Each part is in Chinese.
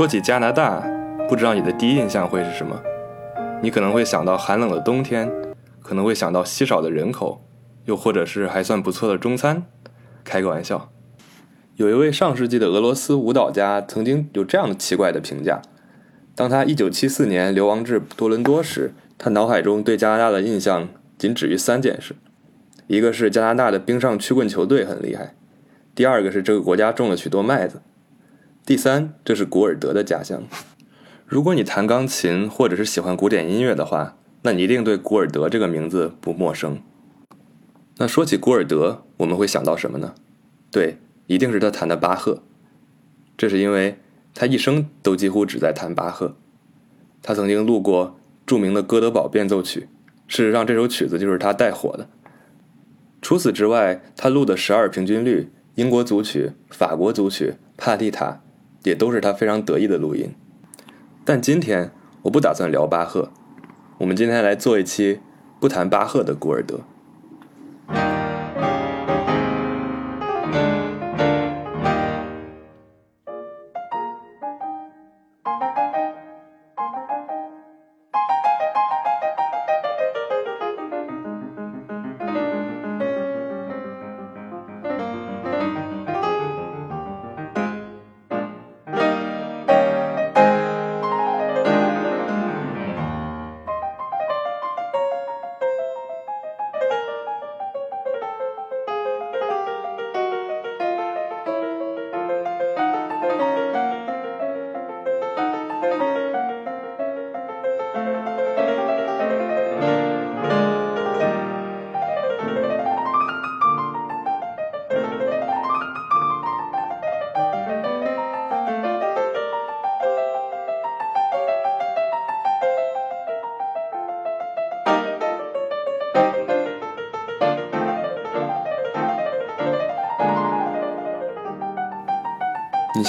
说起加拿大，不知道你的第一印象会是什么？你可能会想到寒冷的冬天，可能会想到稀少的人口，又或者是还算不错的中餐。开个玩笑。有一位上世纪的俄罗斯舞蹈家曾经有这样奇怪的评价：当他1974年流亡至多伦多时，他脑海中对加拿大的印象仅止于三件事：一个是加拿大的冰上曲棍球队很厉害；第二个是这个国家种了许多麦子；第三，这是古尔德的家乡。如果你弹钢琴或者是喜欢古典音乐的话，那你一定对古尔德这个名字不陌生。那说起古尔德，我们会想到什么呢？对。一定是他弹的巴赫，这是因为他一生都几乎只在弹巴赫。他曾经录过著名的《哥德堡变奏曲》，事实上这首曲子就是他带火的。除此之外，他录的十二平均律、英国组曲、法国组曲、帕蒂塔，也都是他非常得意的录音。但今天我不打算聊巴赫，我们今天来做一期不谈巴赫的古尔德。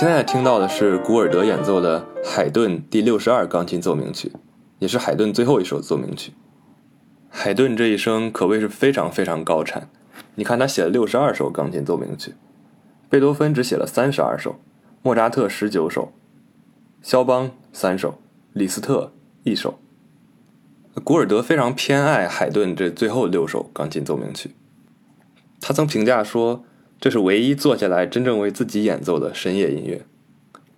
现在听到的是古尔德演奏的海顿第六十二钢琴奏鸣曲，也是海顿最后一首奏鸣曲。海顿这一生可谓是非常非常高产，你看他写了六十二首钢琴奏鸣曲，贝多芬只写了三十二首，莫扎特十九首，肖邦三首，李斯特一首。古尔德非常偏爱海顿这最后六首钢琴奏鸣曲，他曾评价说。这是唯一坐下来真正为自己演奏的深夜音乐。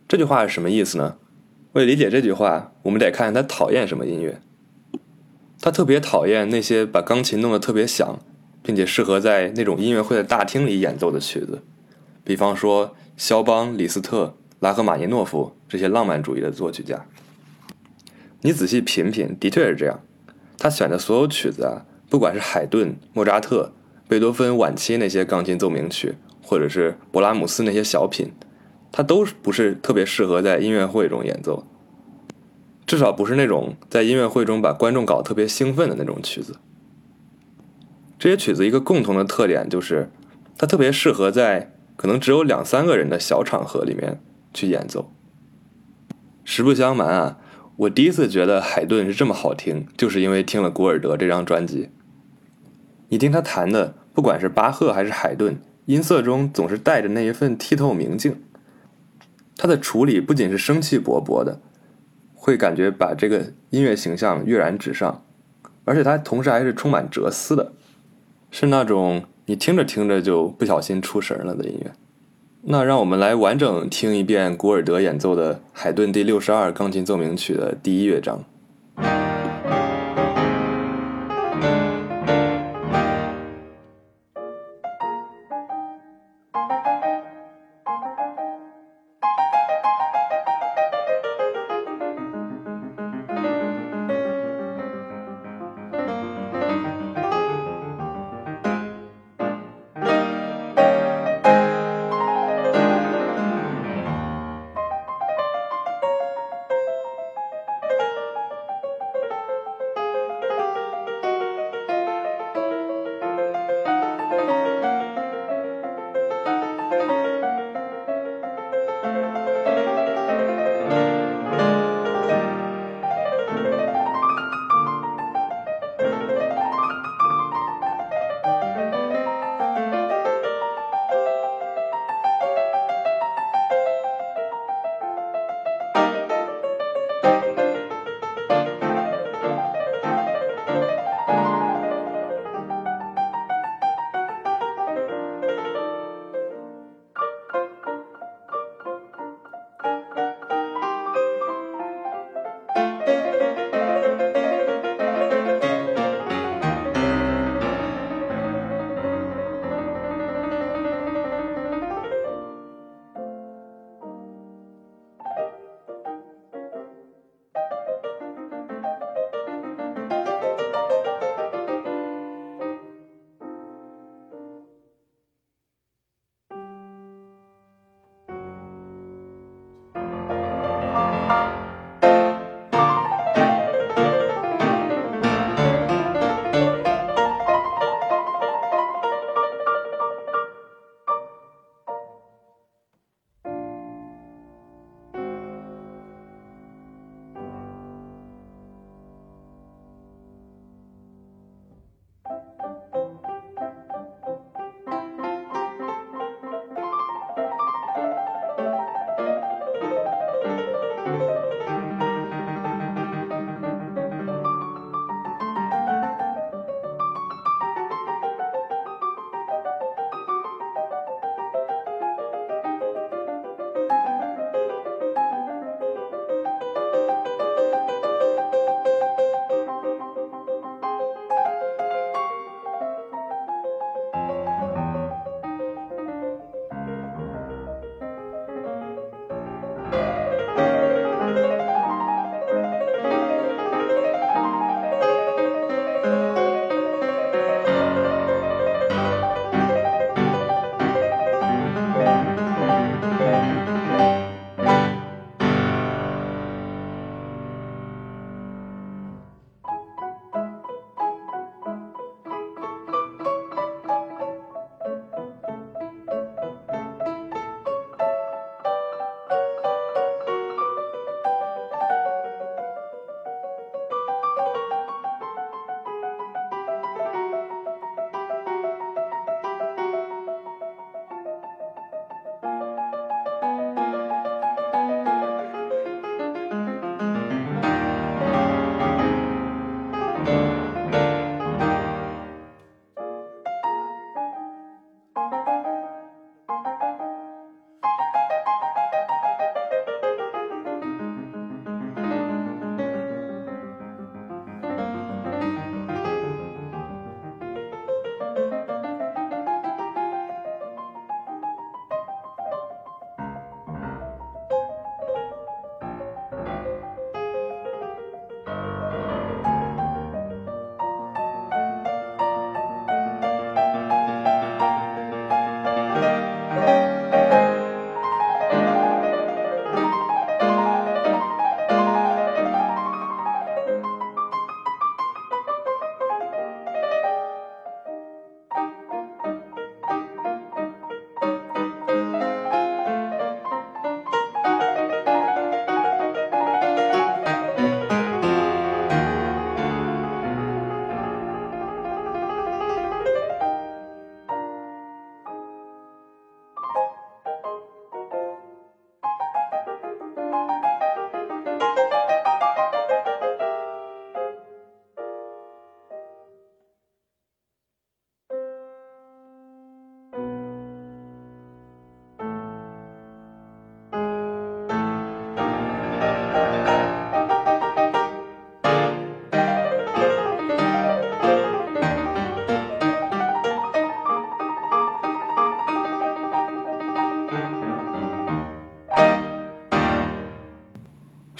这句话是什么意思呢？为理解这句话，我们得看他讨厌什么音乐。他特别讨厌那些把钢琴弄得特别响，并且适合在那种音乐会的大厅里演奏的曲子，比方说肖邦、李斯特、拉赫玛尼诺夫这些浪漫主义的作曲家。你仔细品品，的确是这样。他选的所有曲子啊，不管是海顿、莫扎特。贝多芬晚期那些钢琴奏鸣曲，或者是勃拉姆斯那些小品，它都不是特别适合在音乐会中演奏，至少不是那种在音乐会中把观众搞特别兴奋的那种曲子。这些曲子一个共同的特点就是，它特别适合在可能只有两三个人的小场合里面去演奏。实不相瞒啊，我第一次觉得海顿是这么好听，就是因为听了古尔德这张专辑。你听他弹的。不管是巴赫还是海顿，音色中总是带着那一份剔透明净。他的处理不仅是生气勃勃的，会感觉把这个音乐形象跃然纸上，而且他同时还是充满哲思的，是那种你听着听着就不小心出神了的音乐。那让我们来完整听一遍古尔德演奏的海顿第六十二钢琴奏鸣曲的第一乐章。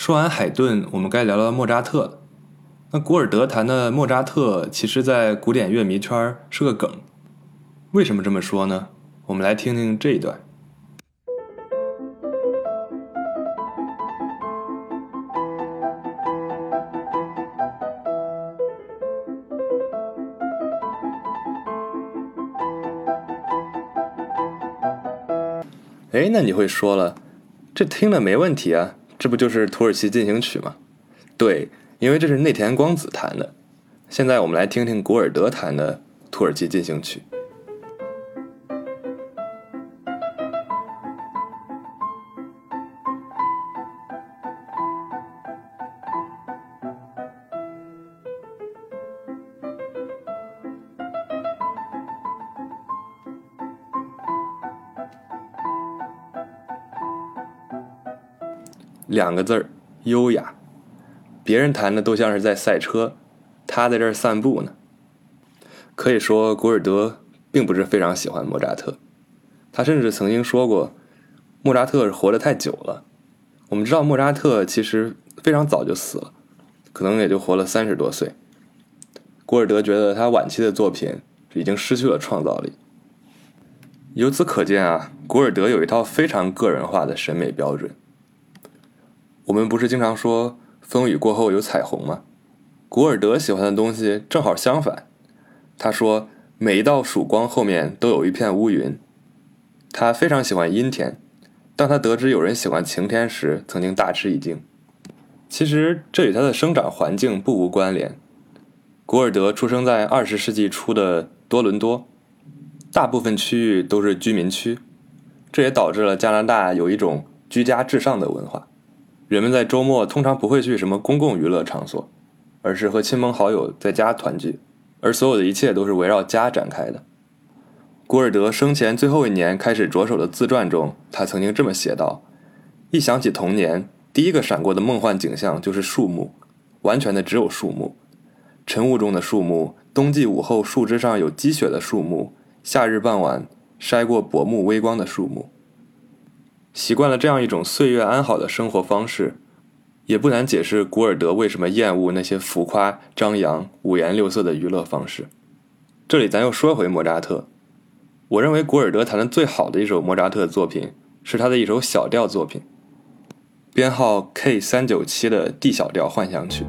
说完海顿，我们该聊聊莫扎特了。那古尔德弹的莫扎特，其实，在古典乐迷圈是个梗。为什么这么说呢？我们来听听这一段。哎，那你会说了，这听了没问题啊，这不就是土耳其进行曲吗？对，因为这是内田光子弹的。现在我们来听听古尔德弹的土耳其进行曲。两个字儿，优雅。别人弹的都像是在赛车，他在这儿散步呢。可以说，古尔德并不是非常喜欢莫扎特，他甚至曾经说过，莫扎特活得太久了。我们知道，莫扎特其实非常早就死了，可能也就活了三十多岁。古尔德觉得他晚期的作品已经失去了创造力。由此可见啊，古尔德有一套非常个人化的审美标准。我们不是经常说风雨过后有彩虹吗？古尔德喜欢的东西正好相反。他说，每一道曙光后面都有一片乌云。他非常喜欢阴天。当他得知有人喜欢晴天时，曾经大吃一惊。其实这与他的生长环境不无关联。古尔德出生在二十世纪初的多伦多，大部分区域都是居民区，这也导致了加拿大有一种居家至上的文化。人们在周末通常不会去什么公共娱乐场所，而是和亲朋好友在家团聚，而所有的一切都是围绕家展开的。古尔德生前最后一年开始着手的自传中，他曾经这么写道：“一想起童年，第一个闪过的梦幻景象就是树木，完全的只有树木，晨雾中的树木，冬季午后树枝上有积雪的树木，夏日傍晚筛过薄暮微光的树木。”习惯了这样一种岁月安好的生活方式，也不难解释古尔德为什么厌恶那些浮夸张扬、五颜六色的娱乐方式。这里咱又说回莫扎特，我认为古尔德弹的最好的一首莫扎特作品是他的一首小调作品，编号 K 三九七的 D 小调幻想曲。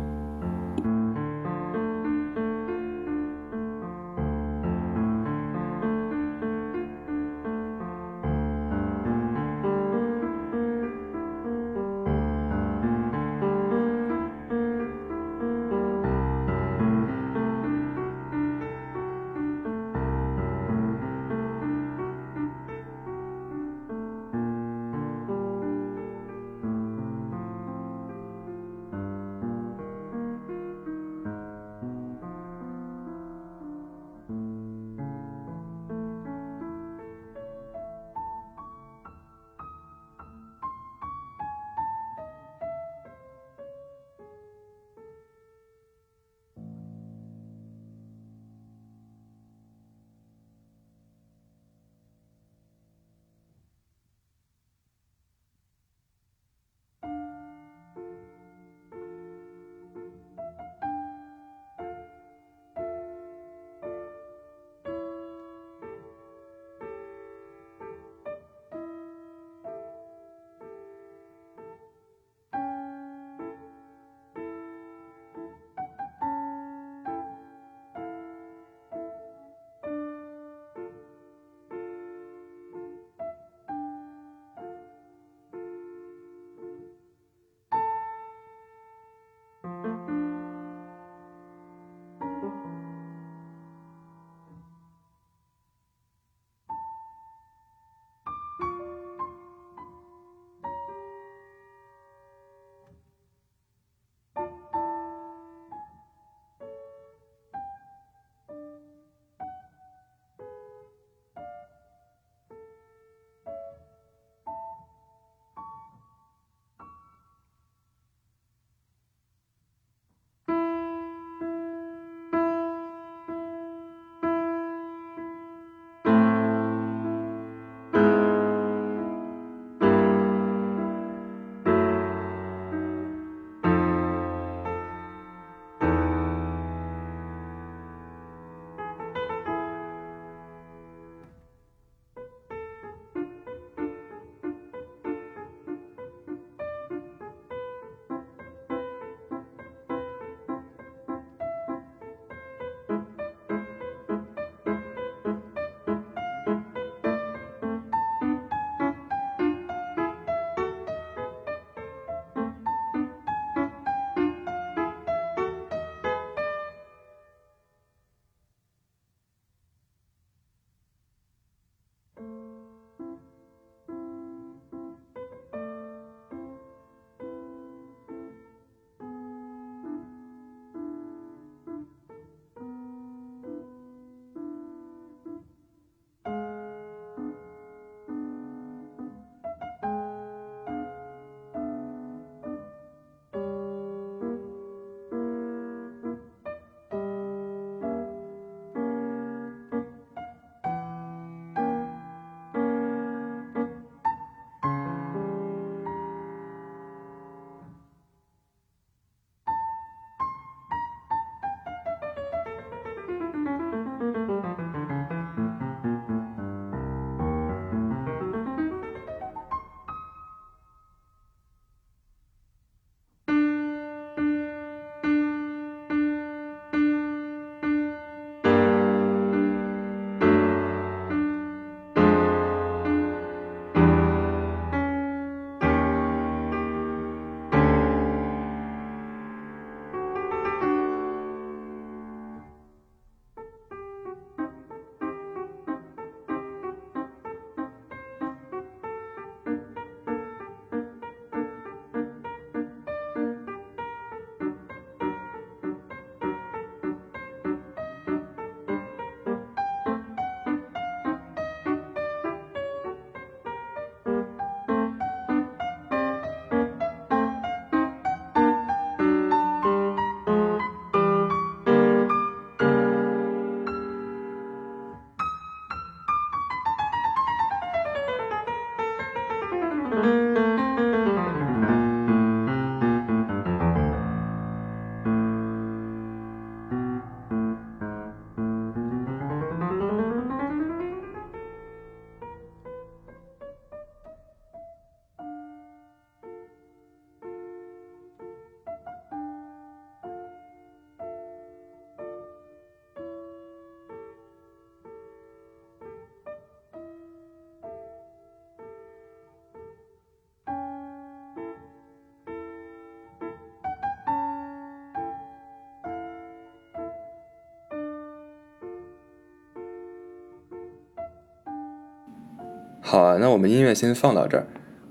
好啊，那我们音乐先放到这儿，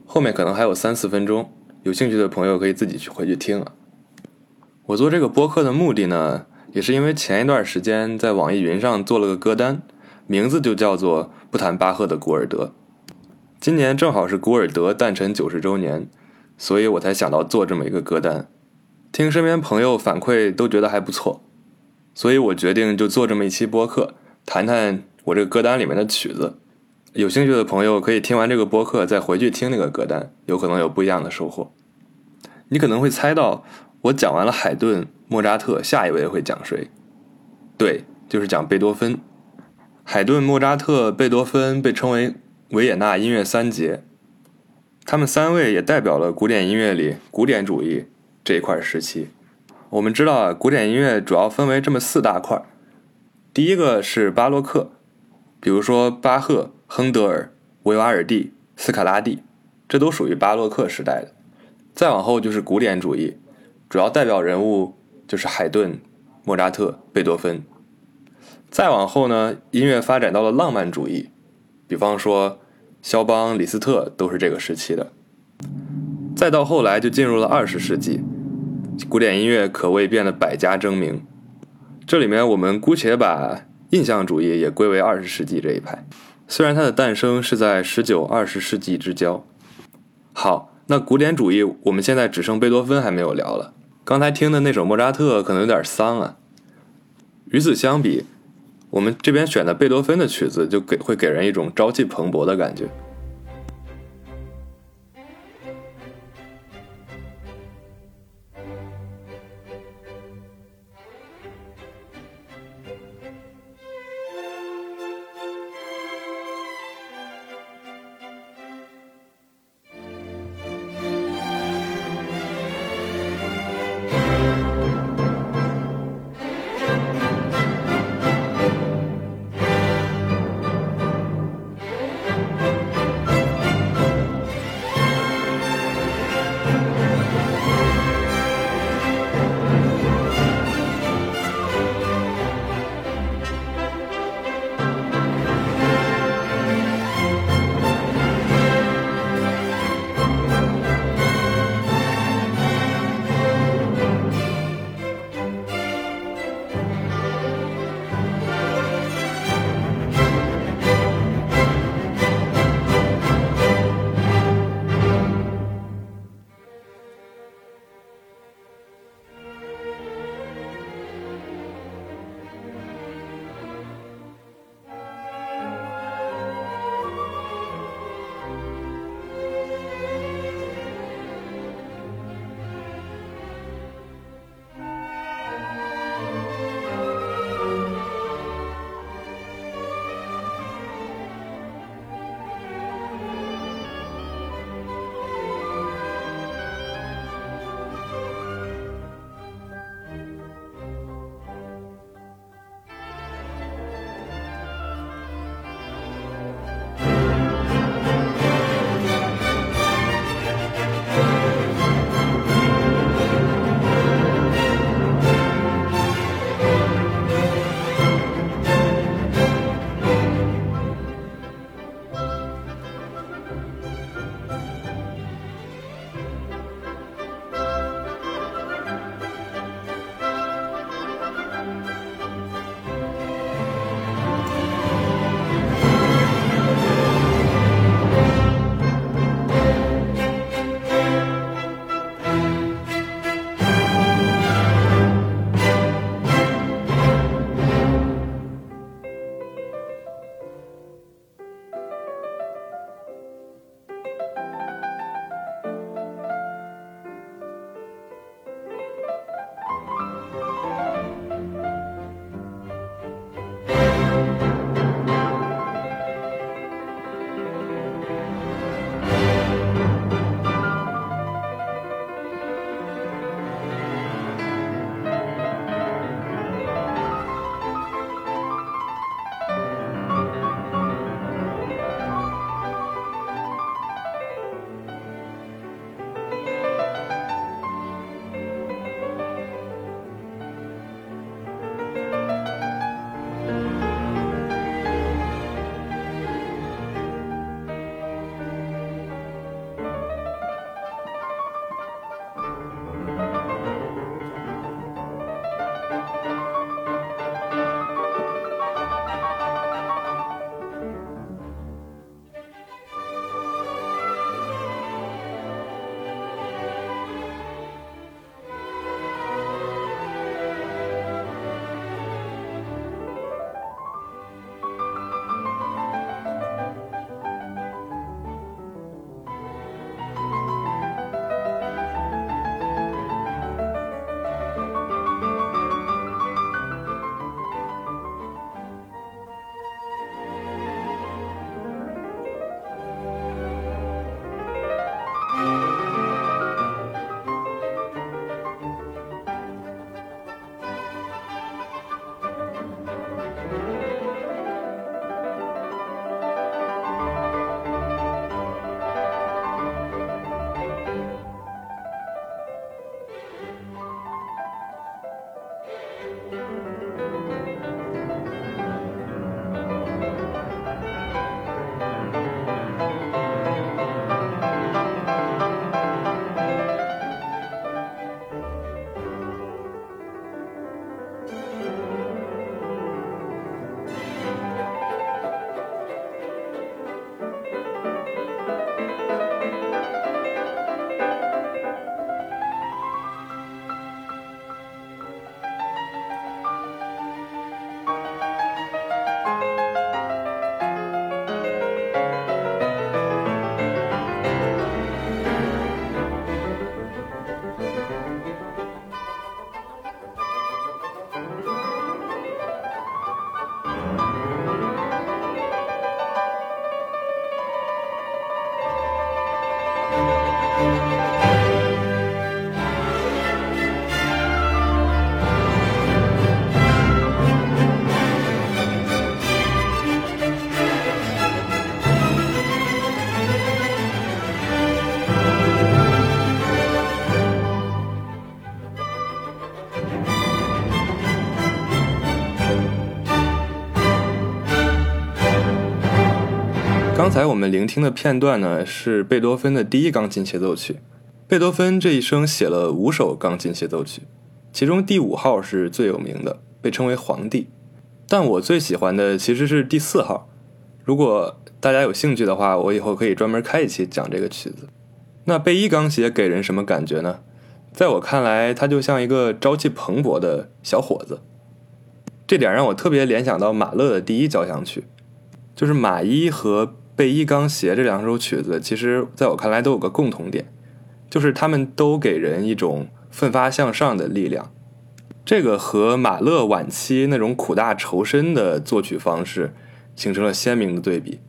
后面可能还有三四分钟，有兴趣的朋友可以自己去回去听啊。我做这个播客的目的呢，也是因为前一段时间在网易云上做了个歌单，名字就叫做《不谈巴赫的古尔德》。今年正好是古尔德诞辰九十周年，所以我才想到做这么一个歌单。听身边朋友反馈都觉得还不错，所以我决定就做这么一期播客，谈谈我这个歌单里面的曲子。有兴趣的朋友可以听完这个播客再回去听那个歌单，有可能有不一样的收获。你可能会猜到。我讲完了海顿、莫扎特，下一位会讲谁？对，就是讲贝多芬。海顿、莫扎特、贝多芬被称为维也纳音乐三杰，他们三位也代表了古典音乐里古典主义这一块时期。我们知道啊，古典音乐主要分为这么四大块第一个是巴洛克，比如说巴赫、亨德尔、维瓦尔第、斯卡拉蒂，这都属于巴洛克时代的。再往后就是古典主义。主要代表人物就是海顿、莫扎特、贝多芬。再往后呢，音乐发展到了浪漫主义，比方说肖邦、李斯特都是这个时期的。再到后来就进入了二十世纪，古典音乐可谓变得百家争鸣。这里面我们姑且把印象主义也归为二十世纪这一派，虽然它的诞生是在十九、二十世纪之交。好，那古典主义我们现在只剩贝多芬还没有聊了。刚才听的那首莫扎特可能有点丧啊。与此相比，我们这边选的贝多芬的曲子就给会给人一种朝气蓬勃的感觉。刚才我们聆听的片段呢，是贝多芬的第一钢琴协奏曲。贝多芬这一生写了五首钢琴协奏曲，其中第五号是最有名的，被称为皇帝。但我最喜欢的其实是第四号。如果大家有兴趣的话，我以后可以专门开一期讲这个曲子。那贝一钢协给人什么感觉呢？在我看来，他就像一个朝气蓬勃的小伙子。这点让我特别联想到马勒的第一交响曲，就是马一和贝一钢协这两首曲子，其实在我看来都有个共同点。就是他们都给人一种奋发向上的力量，这个和马勒晚期那种苦大仇深的作曲方式形成了鲜明的对比。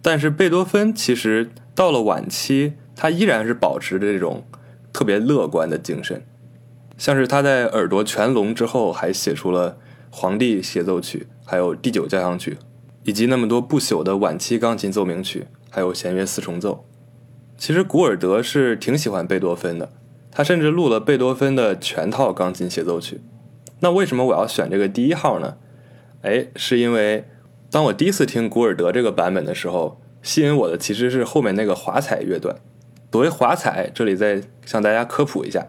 但是贝多芬其实到了晚期，他依然是保持着这种特别乐观的精神，像是他在耳朵全聋之后，还写出了《皇帝协奏曲》，还有第九交响曲，以及那么多不朽的晚期钢琴奏鸣曲，还有弦乐四重奏。其实古尔德是挺喜欢贝多芬的，他甚至录了贝多芬的全套钢琴协奏曲。那为什么我要选这个第一号呢？哎，是因为当我第一次听古尔德这个版本的时候，吸引我的其实是后面那个华彩乐段。所谓华彩，这里再向大家科普一下，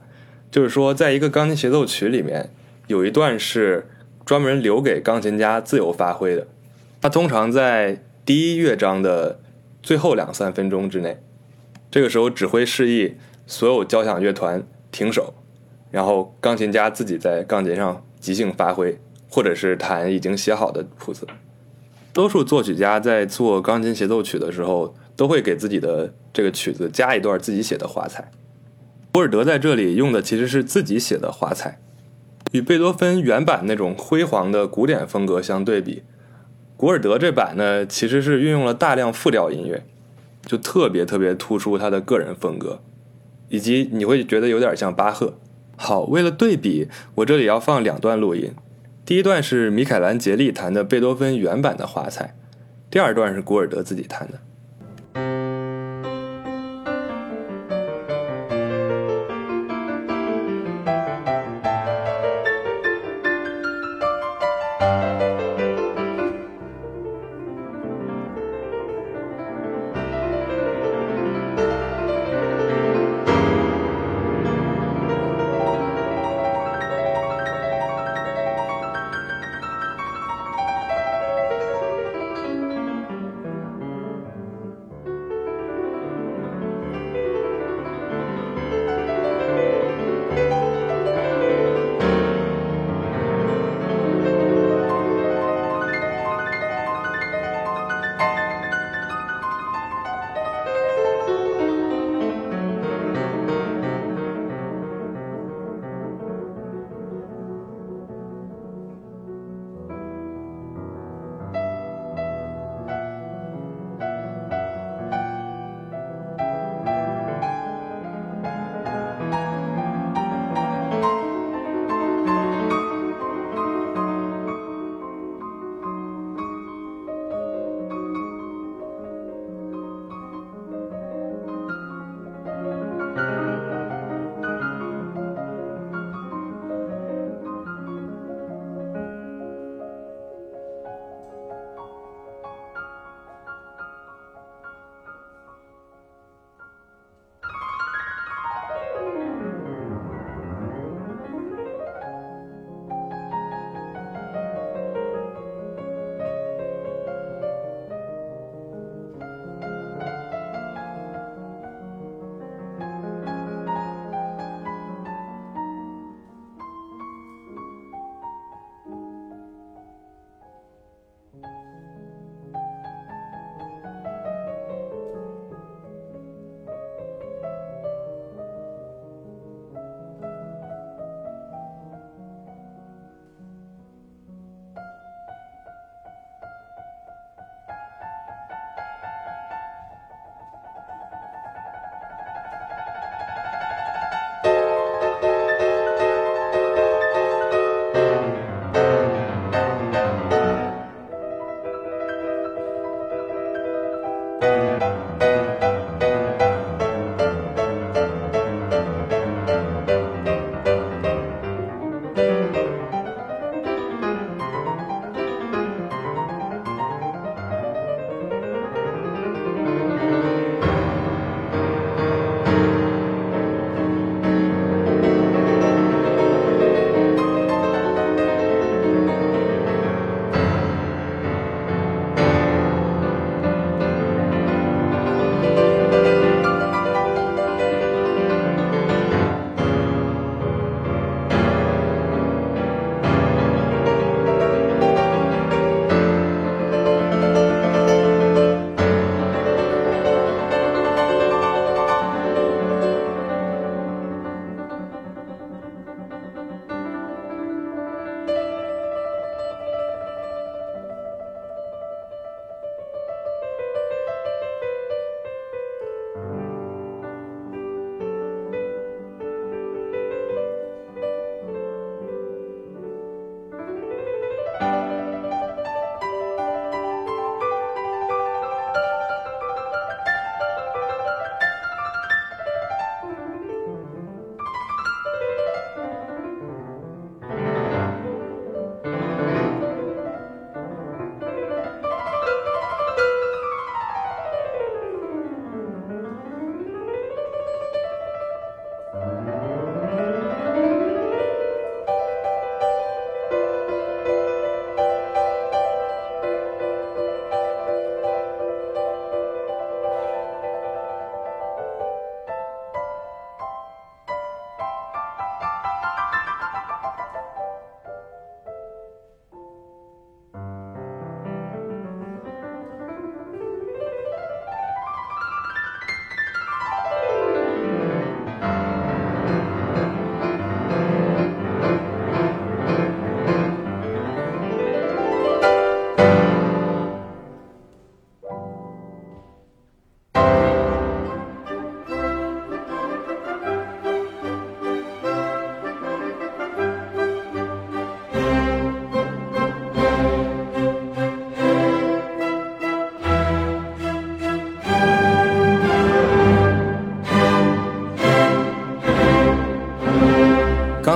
就是说在一个钢琴协奏曲里面，有一段是专门留给钢琴家自由发挥的，它通常在第一乐章的最后两三分钟之内。这个时候，指挥示意所有交响乐团停手，然后钢琴家自己在钢琴上即兴发挥，或者是弹已经写好的谱子。多数作曲家在做钢琴协奏曲的时候，都会给自己的这个曲子加一段自己写的华彩。博尔德在这里用的其实是自己写的华彩，与贝多芬原版那种辉煌的古典风格相对比，古尔德这版呢，其实是运用了大量复调音乐。就特别特别突出他的个人风格，以及你会觉得有点像巴赫。好，为了对比，我这里要放两段录音。第一段是米凯兰杰利弹的贝多芬原版的华彩，第二段是古尔德自己弹的。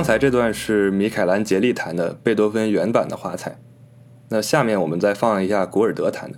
刚才这段是米凯兰杰利弹的贝多芬原版的华彩，那下面我们再放一下古尔德弹。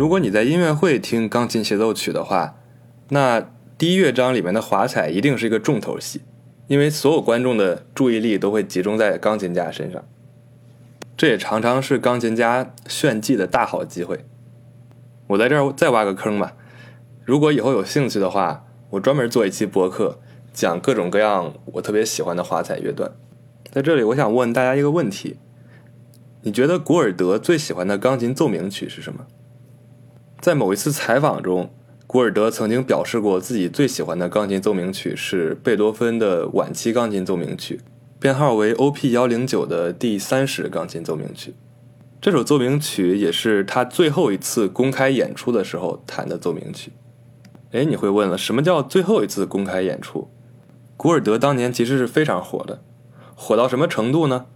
如果你在音乐会听钢琴协奏曲的话，那第一乐章里面的华彩一定是一个重头戏，因为所有观众的注意力都会集中在钢琴家身上，这也常常是钢琴家炫技的大好机会。我在这儿再挖个坑吧，如果以后有兴趣的话，我专门做一期播客，讲各种各样我特别喜欢的华彩乐段。在这里，我想问大家一个问题：你觉得古尔德最喜欢的钢琴奏鸣曲是什么？在某一次采访中，古尔德曾经表示过自己最喜欢的钢琴奏鸣曲是贝多芬的晚期钢琴奏鸣曲，编号为 O.P. 幺零九的第三十钢琴奏鸣曲。这首奏鸣曲也是他最后一次公开演出的时候弹的奏鸣曲。哎，你会问了，什么叫最后一次公开演出？古尔德当年其实是非常火的，火到什么程度呢？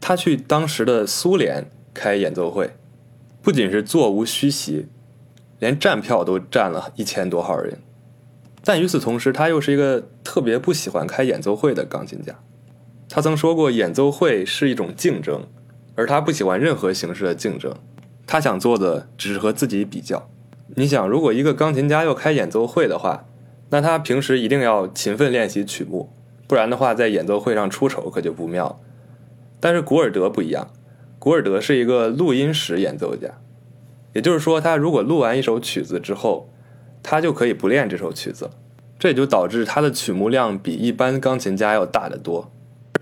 他去当时的苏联开演奏会。不仅是座无虚席，连站票都占了一千多号人。但与此同时，他又是一个特别不喜欢开演奏会的钢琴家。他曾说过，演奏会是一种竞争，而他不喜欢任何形式的竞争。他想做的只是和自己比较。你想，如果一个钢琴家要开演奏会的话，那他平时一定要勤奋练习曲目，不然的话，在演奏会上出丑可就不妙。但是古尔德不一样。古尔德是一个录音室演奏家，也就是说，他如果录完一首曲子之后，他就可以不练这首曲子了，这也就导致他的曲目量比一般钢琴家要大得多。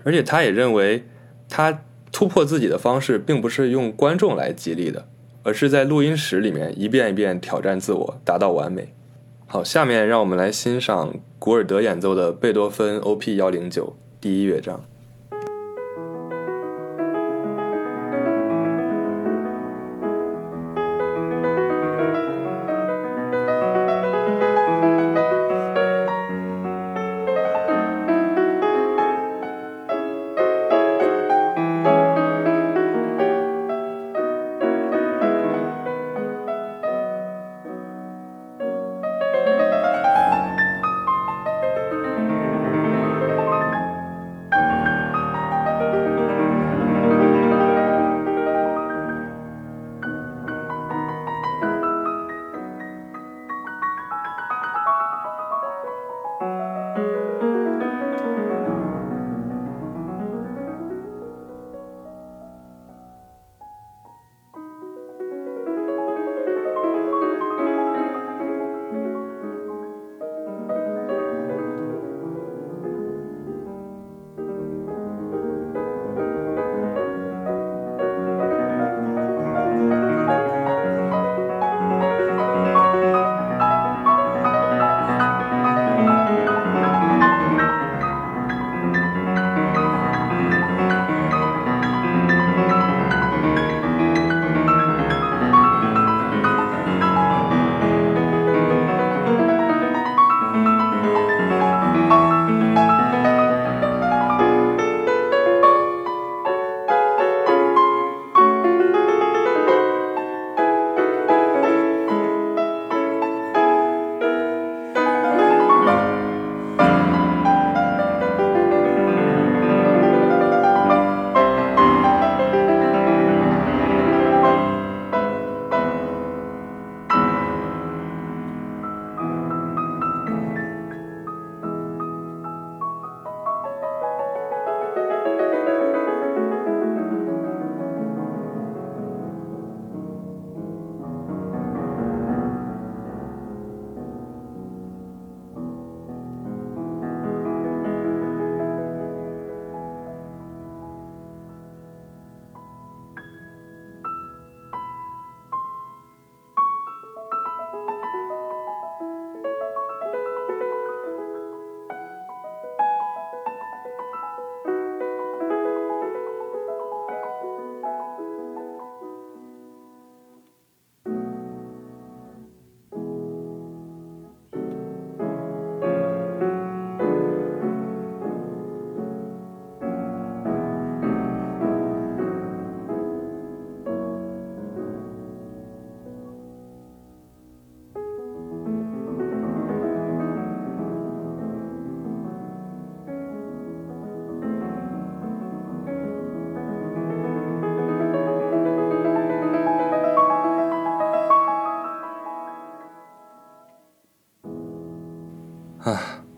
而且，他也认为，他突破自己的方式并不是用观众来激励的，而是在录音室里面一遍一遍挑战自我，达到完美。好，下面让我们来欣赏古尔德演奏的贝多芬 O.P. 幺零九第一乐章。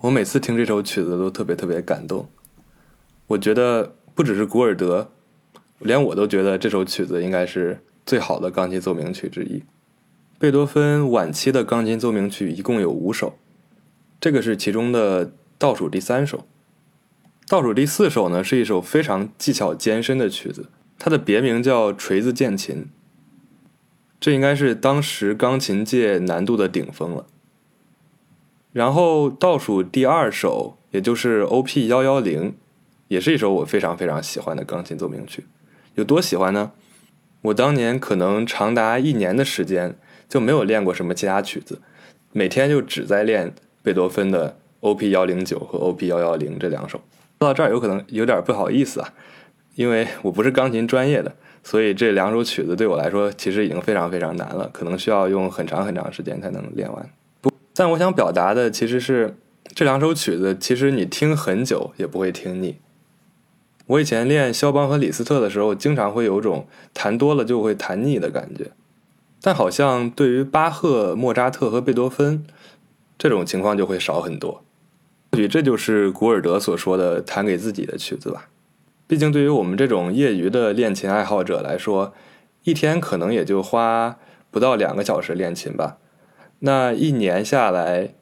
我每次听这首曲子都特别特别感动。我觉得不只是古尔德，连我都觉得这首曲子应该是最好的钢琴奏鸣曲之一。贝多芬晚期的钢琴奏鸣曲一共有五首，这个是其中的倒数第三首。倒数第四首呢，是一首非常技巧艰深的曲子，它的别名叫锤子键琴。这应该是当时钢琴界难度的顶峰了。然后倒数第二首，也就是 O.P. 幺幺零，也是一首我非常非常喜欢的钢琴奏鸣曲。有多喜欢呢？我当年可能长达一年的时间就没有练过什么其他曲子，每天就只在练贝多芬的 O.P. 幺零九和 O.P. 幺幺零这两首。说到这儿有可能有点不好意思啊，因为我不是钢琴专业的，所以这两首曲子对我来说其实已经非常非常难了，可能需要用很长很长时间才能练完。但我想表达的其实是，这两首曲子其实你听很久也不会听腻。我以前练肖邦和李斯特的时候，经常会有种弹多了就会弹腻的感觉，但好像对于巴赫、莫扎特和贝多芬，这种情况就会少很多。或许这就是古尔德所说的弹给自己的曲子吧。毕竟对于我们这种业余的练琴爱好者来说，一天可能也就花不到两个小时练琴吧。那一年下来，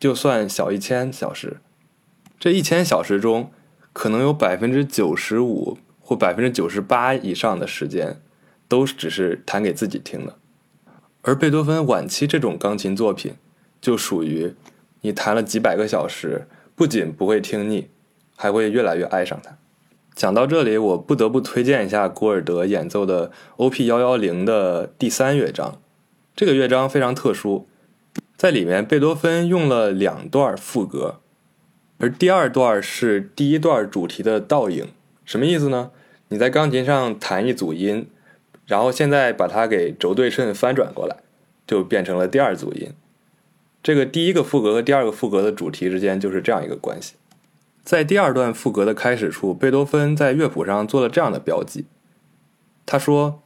就算小一千小时，这一千小时中，可能有百分之九十五或百分之九十八以上的时间，都只是弹给自己听的。而贝多芬晚期这种钢琴作品，就属于你弹了几百个小时，不仅不会听腻，还会越来越爱上它。讲到这里，我不得不推荐一下古尔德演奏的 O.P. 幺幺零的第三乐章。这个乐章非常特殊，在里面贝多芬用了两段副歌，而第二段是第一段主题的倒影。什么意思呢？你在钢琴上弹一组音，然后现在把它给轴对称翻转过来，就变成了第二组音。这个第一个副歌和第二个副歌的主题之间就是这样一个关系。在第二段副歌的开始处，贝多芬在乐谱上做了这样的标记，他说：“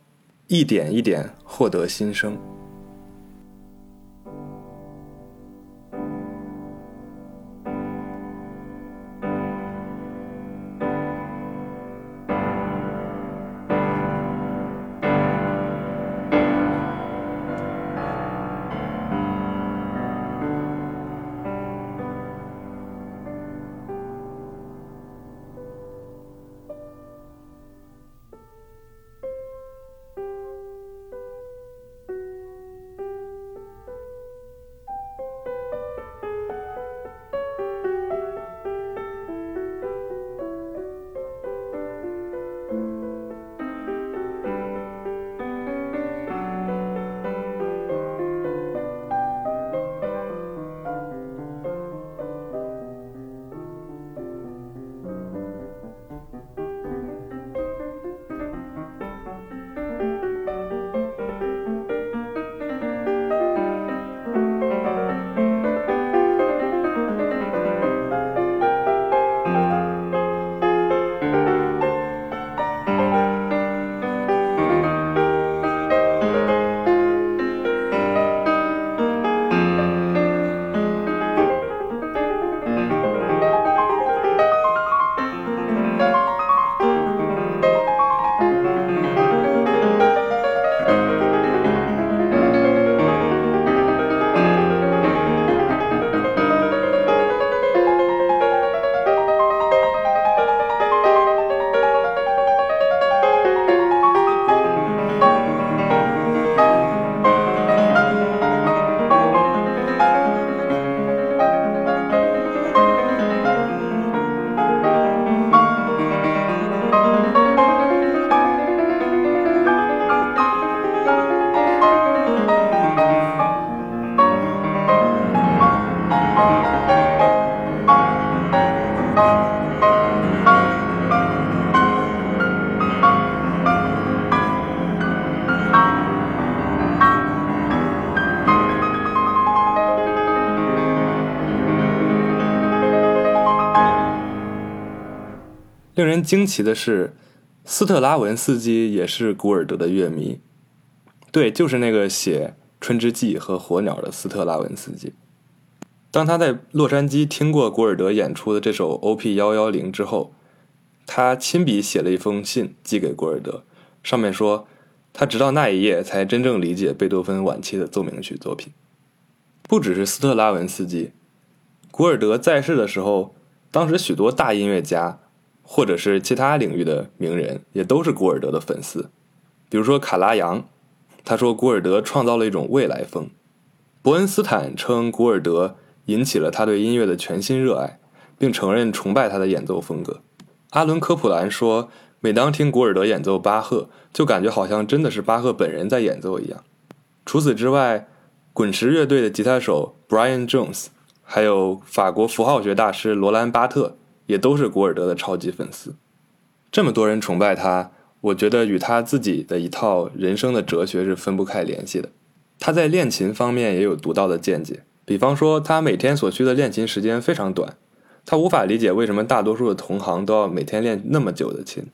一点一点获得新生。”令人惊奇的是，斯特拉文斯基也是古尔德的乐迷。对，就是那个写《春之祭》和《火鸟》的斯特拉文斯基。当他在洛杉矶听过古尔德演出的这首 O.P. 幺幺零之后，他亲笔写了一封信寄给古尔德，上面说他直到那一夜才真正理解贝多芬晚期的奏鸣曲作品。不只是斯特拉文斯基，古尔德在世的时候，当时许多大音乐家或者是其他领域的名人也都是古尔德的粉丝，比如说卡拉扬，他说古尔德创造了一种未来风。伯恩斯坦称古尔德引起了他对音乐的全新热爱，并承认崇拜他的演奏风格。阿伦科普兰说，每当听古尔德演奏巴赫，就感觉好像真的是巴赫本人在演奏一样。除此之外，滚石乐队的吉他手 Brian Jones，还有法国符号学大师罗兰巴特，也都是古尔德的超级粉丝。这么多人崇拜他，我觉得与他自己的一套人生的哲学是分不开联系的。他在练琴方面也有独到的见解，比方说，他每天所需的练琴时间非常短，他无法理解为什么大多数的同行都要每天练那么久的琴。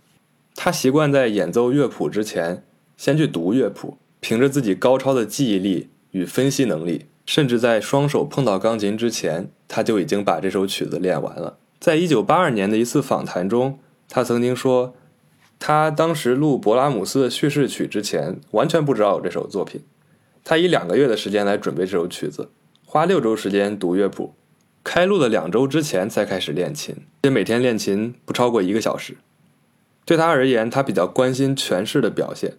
他习惯在演奏乐谱之前先去读乐谱，凭着自己高超的记忆力与分析能力，甚至在双手碰到钢琴之前，他就已经把这首曲子练完了。在一九八二年的一次访谈中，他曾经说，他当时录勃拉姆斯的叙事曲之前，完全不知道有这首作品。他以两个月的时间来准备这首曲子，花六周时间读乐谱，开录的两周之前才开始练琴，且每天练琴不超过一个小时。对他而言，他比较关心诠释的表现，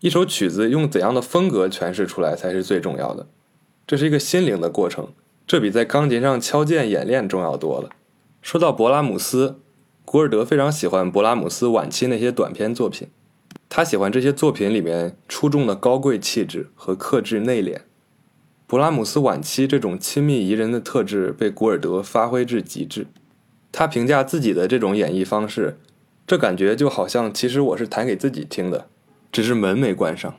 一首曲子用怎样的风格诠释出来才是最重要的。这是一个心灵的过程，这比在钢琴上敲键演练重要多了。说到勃拉姆斯，古尔德非常喜欢勃拉姆斯晚期那些短篇作品。他喜欢这些作品里面出众的高贵气质和克制内敛。勃拉姆斯晚期这种亲密宜人的特质被古尔德发挥至极致。他评价自己的这种演绎方式，这感觉就好像其实我是弹给自己听的，只是门没关上。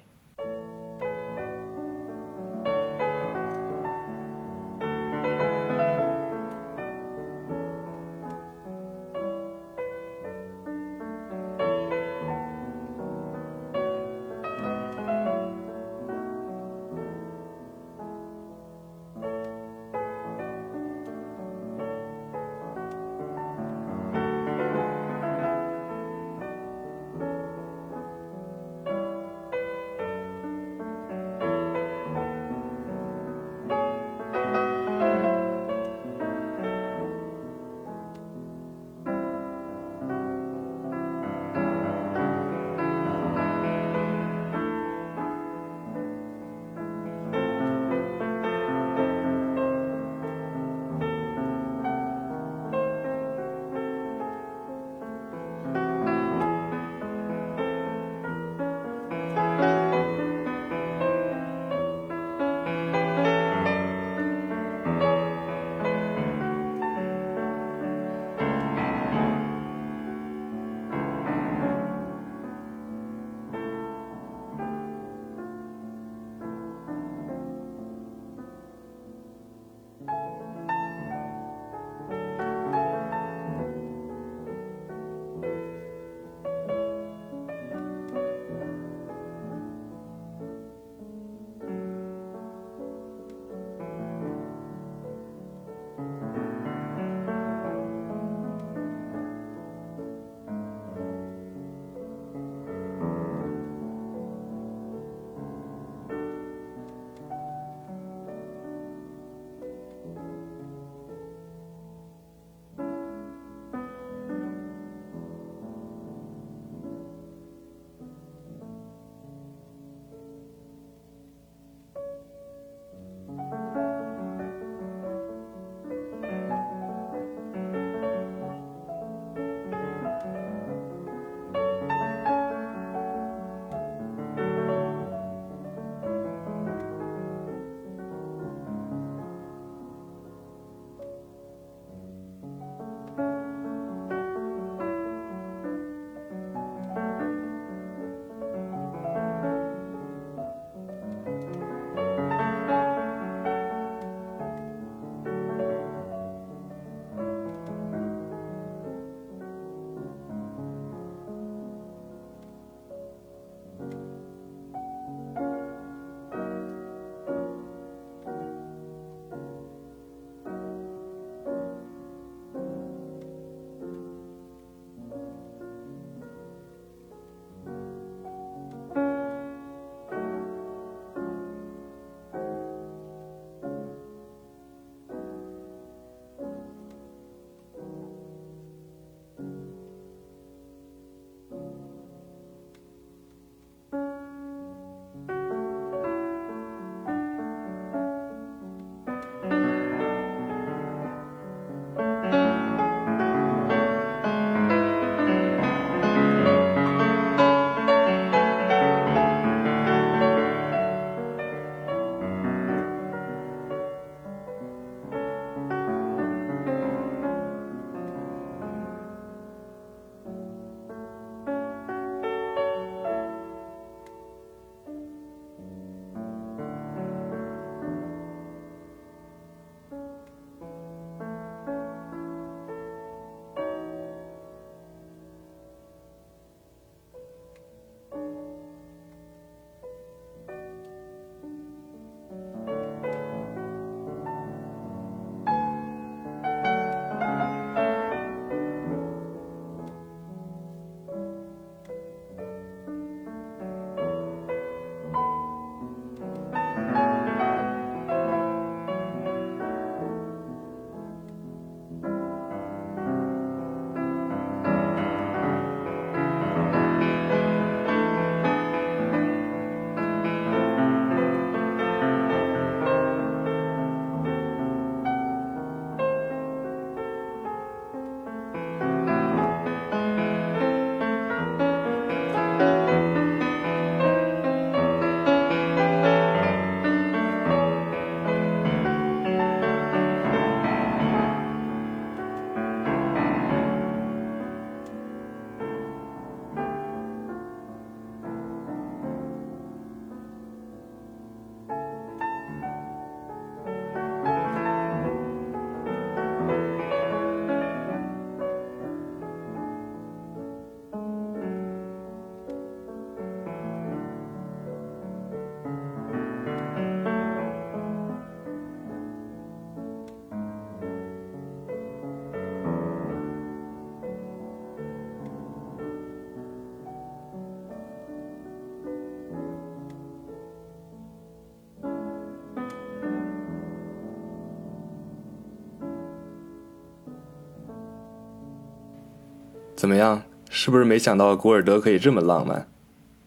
怎么样？是不是没想到古尔德可以这么浪漫？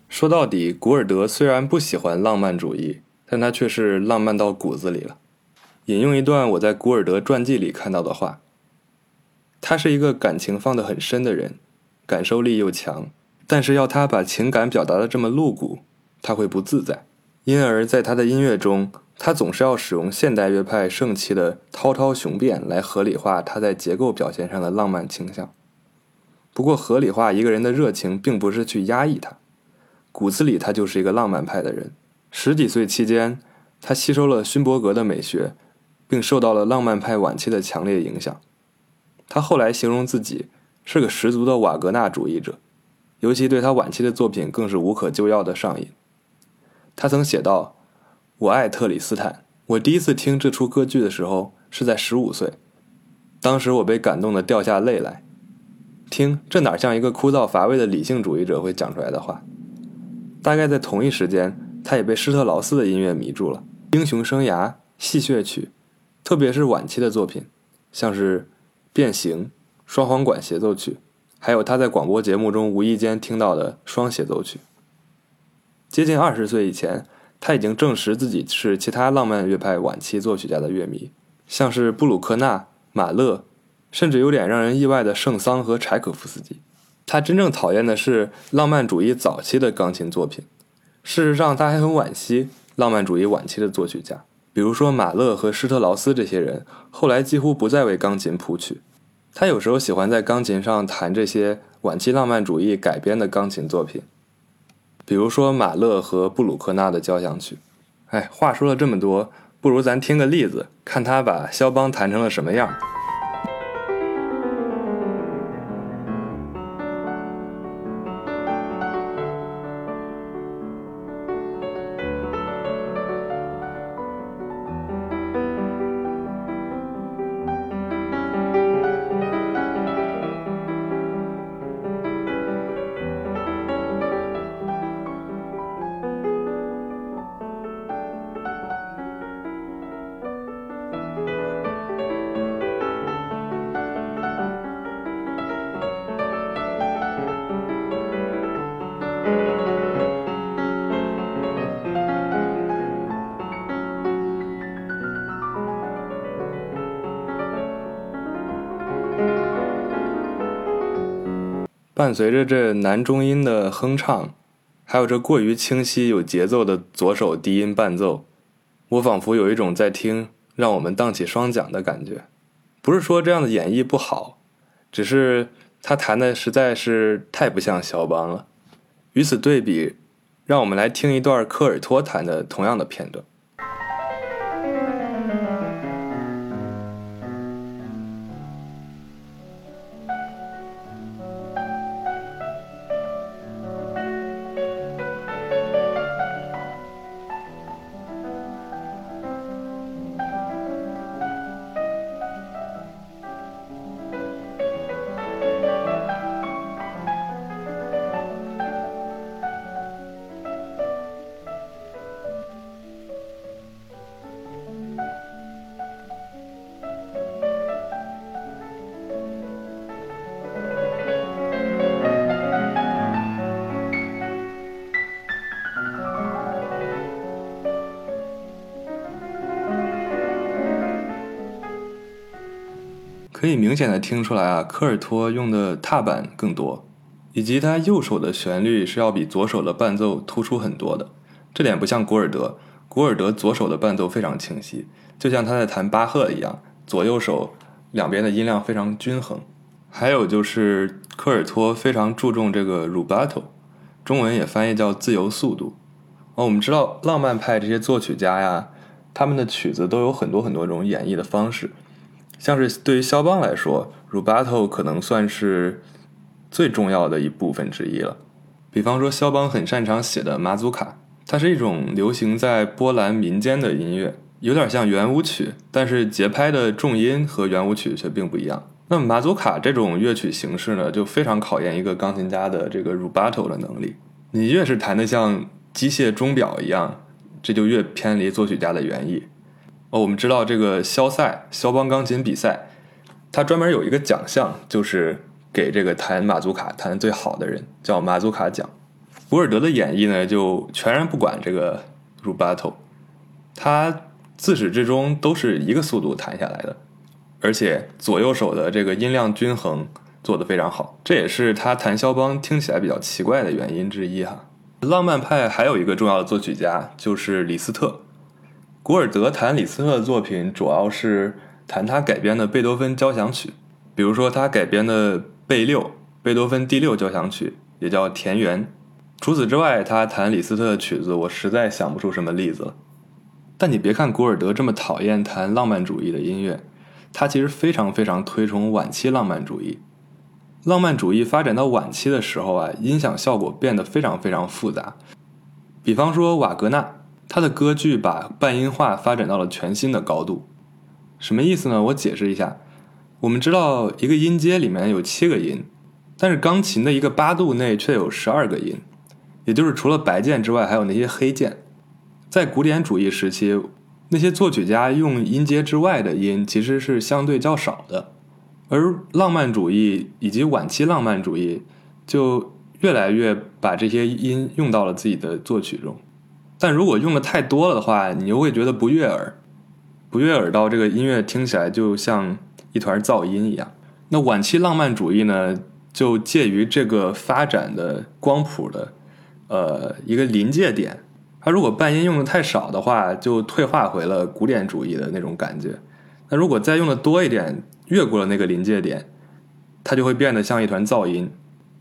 说到底，古尔德虽然不喜欢浪漫主义，但他却是浪漫到骨子里了。引用一段我在古尔德传记里看到的话：他是一个感情放得很深的人，感受力又强，但是要他把情感表达的这么露骨，他会不自在。因而，在他的音乐中，他总是要使用现代乐派盛气的滔滔雄辩来合理化他在结构表现上的浪漫倾向。不过，合理化一个人的热情，并不是去压抑他，骨子里他就是一个浪漫派的人。十几岁期间，他吸收了勋伯格的美学，并受到了浪漫派晚期的强烈影响。他后来形容自己是个十足的瓦格纳主义者，尤其对他晚期的作品更是无可救药的上瘾。他曾写道：“我爱特里斯坦。我第一次听这出歌剧的时候是在十五岁，当时我被感动得掉下泪来。”听，这哪像一个枯燥乏味的理性主义者会讲出来的话？大概在同一时间，他也被施特劳斯的音乐迷住了，《英雄生涯》、戏谑曲，特别是晚期的作品，像是《变形》、双簧管协奏曲，还有他在广播节目中无意间听到的双协奏曲。接近二十岁以前，他已经证实自己是其他浪漫乐派晚期作曲家的乐迷，像是布鲁克纳、马勒。甚至有点让人意外的圣桑和柴可夫斯基，他真正讨厌的是浪漫主义早期的钢琴作品。事实上，他还很惋惜浪漫主义晚期的作曲家，比如说马勒和施特劳斯这些人，后来几乎不再为钢琴谱曲。他有时候喜欢在钢琴上弹这些晚期浪漫主义改编的钢琴作品，比如说马勒和布鲁克纳的交响曲。哎，话说了这么多，不如咱听个例子，看他把肖邦弹成了什么样。随着这男中音的哼唱，还有这过于清晰有节奏的左手低音伴奏，我仿佛有一种在听让我们荡起双桨的感觉。不是说这样的演绎不好，只是他弹的实在是太不像肖邦了。与此对比，让我们来听一段科尔托弹的同样的片段。显的听出来啊，科尔托用的踏板更多，以及他右手的旋律是要比左手的伴奏突出很多的。这点不像古尔德，古尔德左手的伴奏非常清晰，就像他在弹巴赫一样，左右手两边的音量非常均衡。还有就是科尔托非常注重这个 rubato，中文也翻译叫自由速度。哦，我们知道浪漫派这些作曲家呀，他们的曲子都有很多很多种演绎的方式。像是对于肖邦来说，rubato 可能算是最重要的一部分之一了。比方说，肖邦很擅长写的马祖卡，它是一种流行在波兰民间的音乐，有点像圆舞曲，但是节拍的重音和圆舞曲却并不一样。那么马祖卡这种乐曲形式呢，就非常考验一个钢琴家的这个 rubato 的能力。你越是弹得像机械钟表一样，这就越偏离作曲家的原意。哦，我们知道这个肖赛肖邦钢琴比赛，它专门有一个奖项，就是给这个弹马祖卡弹最好的人，叫马祖卡奖。古尔德的演绎呢，就全然不管这个 rubato，他自始至终都是一个速度弹下来的，而且左右手的这个音量均衡做得非常好，这也是他弹肖邦听起来比较奇怪的原因之一哈。浪漫派还有一个重要的作曲家就是李斯特，古尔德弹李斯特的作品主要是弹他改编的贝多芬交响曲，比如说他改编的贝六，贝多芬第六交响曲也叫田园。除此之外，他弹李斯特的曲子，我实在想不出什么例子了。但你别看古尔德这么讨厌弹浪漫主义的音乐，他其实非常非常推崇晚期浪漫主义。浪漫主义发展到晚期的时候啊，音响效果变得非常非常复杂。比方说瓦格纳，他的歌剧把半音化发展到了全新的高度。什么意思呢？我解释一下。我们知道一个音阶里面有七个音，但是钢琴的一个八度内却有十二个音。也就是除了白键之外，还有那些黑键。在古典主义时期，那些作曲家用音阶之外的音其实是相对较少的，而浪漫主义以及晚期浪漫主义就越来越把这些音用到了自己的作曲中。但如果用的太多了的话，你又会觉得不悦耳，不悦耳到这个音乐听起来就像一团噪音一样。那晚期浪漫主义呢，就介于这个发展的光谱的。呃，一个临界点，它如果半音用的太少的话，就退化回了古典主义的那种感觉。那如果再用的多一点，越过了那个临界点，它就会变得像一团噪音。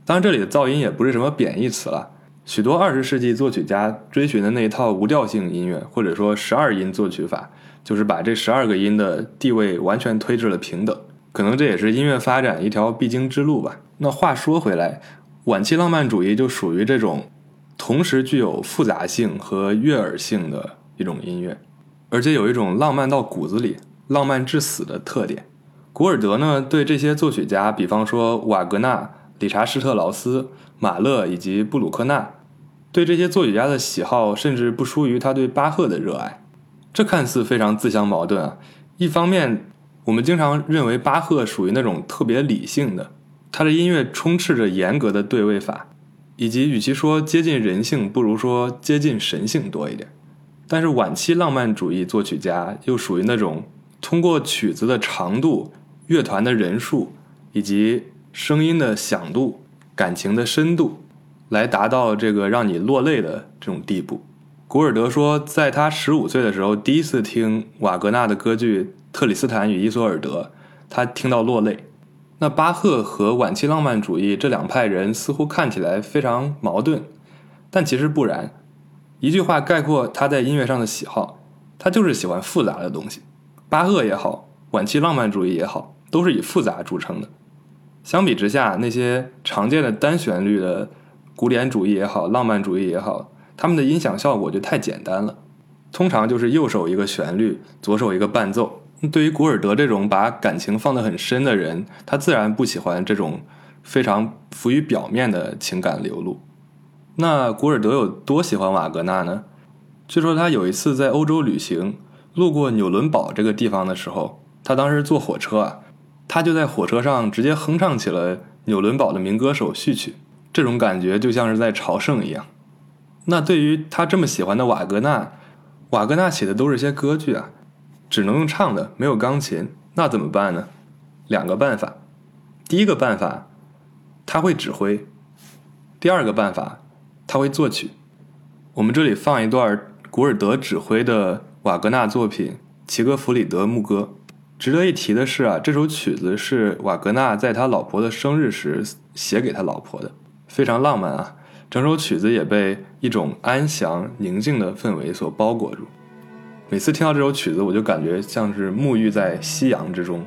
当然，这里的噪音也不是什么贬义词了。许多二十世纪作曲家追寻的那一套无调性音乐，或者说十二音作曲法，就是把这十二个音的地位完全推至了平等。可能这也是音乐发展一条必经之路吧。那话说回来，晚期浪漫主义就属于这种。同时具有复杂性和悦耳性的一种音乐，而且有一种浪漫到骨子里、浪漫至死的特点。古尔德呢，对这些作曲家，比方说瓦格纳、理查施特劳斯、马勒以及布鲁克纳，对这些作曲家的喜好，甚至不输于他对巴赫的热爱。这看似非常自相矛盾啊！一方面，我们经常认为巴赫属于那种特别理性的，他的音乐充斥着严格的对位法。以及，与其说接近人性，不如说接近神性多一点。但是晚期浪漫主义作曲家又属于那种通过曲子的长度、乐团的人数以及声音的响度、感情的深度，来达到这个让你落泪的这种地步。古尔德说，在他十五岁的时候，第一次听瓦格纳的歌剧《特里斯坦与伊索尔德》，他听到落泪。那巴赫和晚期浪漫主义这两派人似乎看起来非常矛盾，但其实不然。一句话概括他在音乐上的喜好，他就是喜欢复杂的东西。巴赫也好，晚期浪漫主义也好，都是以复杂著称的。相比之下，那些常见的单旋律的古典主义也好，浪漫主义也好，他们的音响效果就太简单了，通常就是右手一个旋律，左手一个伴奏。对于古尔德这种把感情放得很深的人，他自然不喜欢这种非常浮于表面的情感流露。那古尔德有多喜欢瓦格纳呢？据说他有一次在欧洲旅行，路过纽伦堡这个地方的时候，他当时坐火车啊，他就在火车上直接哼唱起了纽伦堡的民歌手序曲，这种感觉就像是在朝圣一样。那对于他这么喜欢的瓦格纳，瓦格纳写的都是些歌剧啊。只能用唱的，没有钢琴，那怎么办呢？两个办法。第一个办法，他会指挥；第二个办法，他会作曲。我们这里放一段古尔德指挥的瓦格纳作品《齐格弗里德牧歌》。值得一提的是啊，这首曲子是瓦格纳在他老婆的生日时写给他老婆的，非常浪漫啊。整首曲子也被一种安详宁静的氛围所包裹住。每次听到这首曲子，我就感觉像是沐浴在夕阳之中。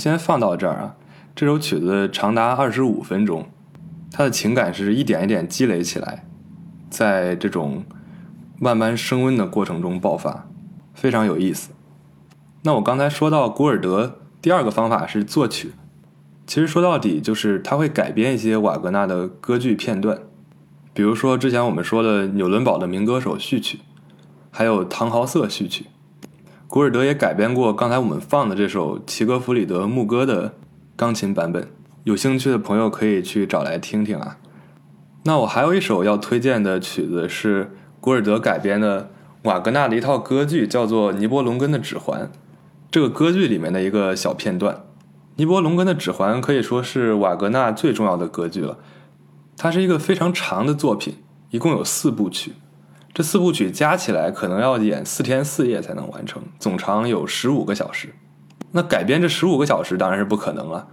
先放到这儿啊。这首曲子长达二十五分钟，它的情感是一点一点积累起来，在这种慢慢升温的过程中爆发，非常有意思。那我刚才说到古尔德第二个方法是作曲，其实说到底就是他会改编一些瓦格纳的歌剧片段，比如说之前我们说的纽伦堡的名歌手序曲，还有唐豪瑟序曲。古尔德也改编过刚才我们放的这首齐格弗里德牧歌的钢琴版本，有兴趣的朋友可以去找来听听啊。那我还有一首要推荐的曲子是古尔德改编的瓦格纳的一套歌剧，叫做《尼伯龙根的指环》。这个歌剧里面的一个小片段，《尼伯龙根的指环》可以说是瓦格纳最重要的歌剧了。它是一个非常长的作品，一共有四部曲。这四部曲加起来可能要演四天四夜才能完成，总长有十五个小时。那改编这十五个小时当然是不可能了。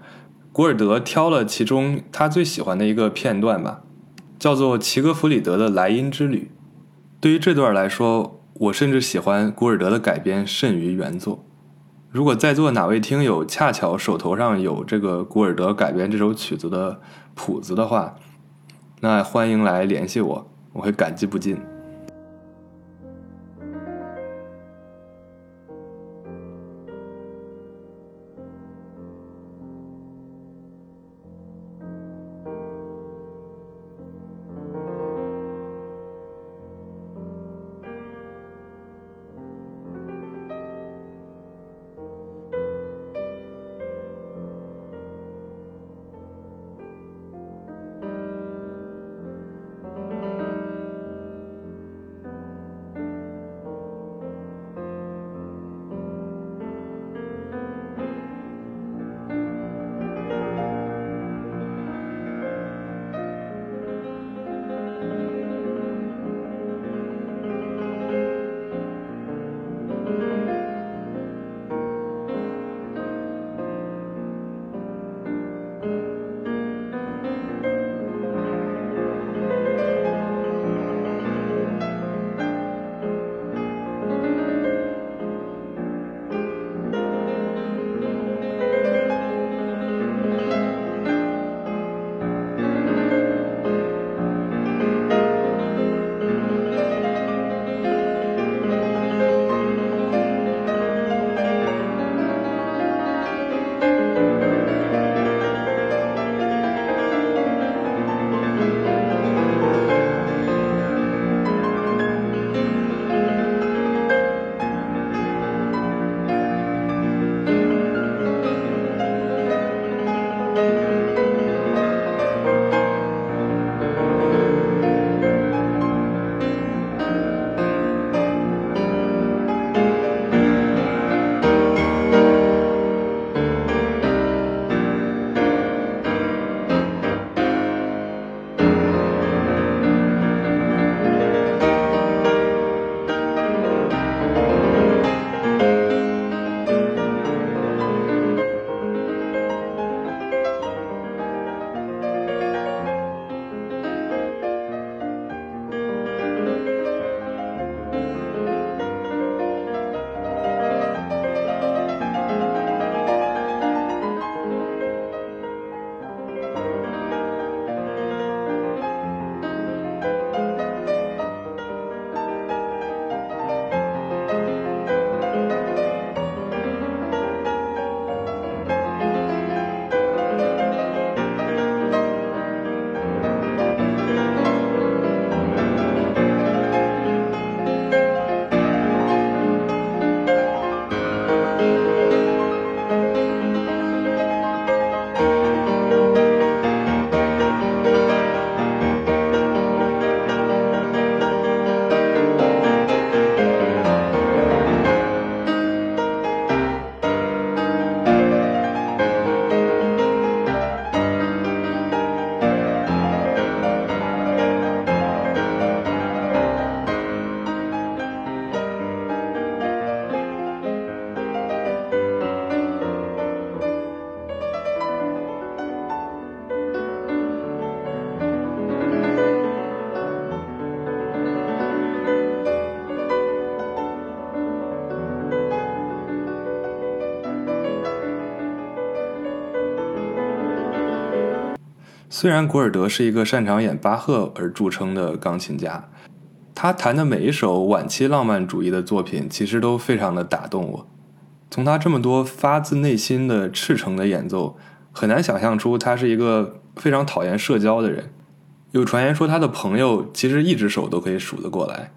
古尔德挑了其中他最喜欢的一个片段吧，叫做齐格弗里德的莱茵之旅。对于这段来说，我甚至喜欢古尔德的改编甚于原作。如果在座哪位听友恰巧手头上有这个古尔德改编这首曲子的谱子的话，那欢迎来联系我，我会感激不尽。虽然古尔德是一个擅长演巴赫而著称的钢琴家，他弹的每一首晚期浪漫主义的作品，其实都非常的打动我。从他这么多发自内心的赤诚的演奏，很难想象出他是一个非常讨厌社交的人。有传言说他的朋友其实一只手都可以数得过来，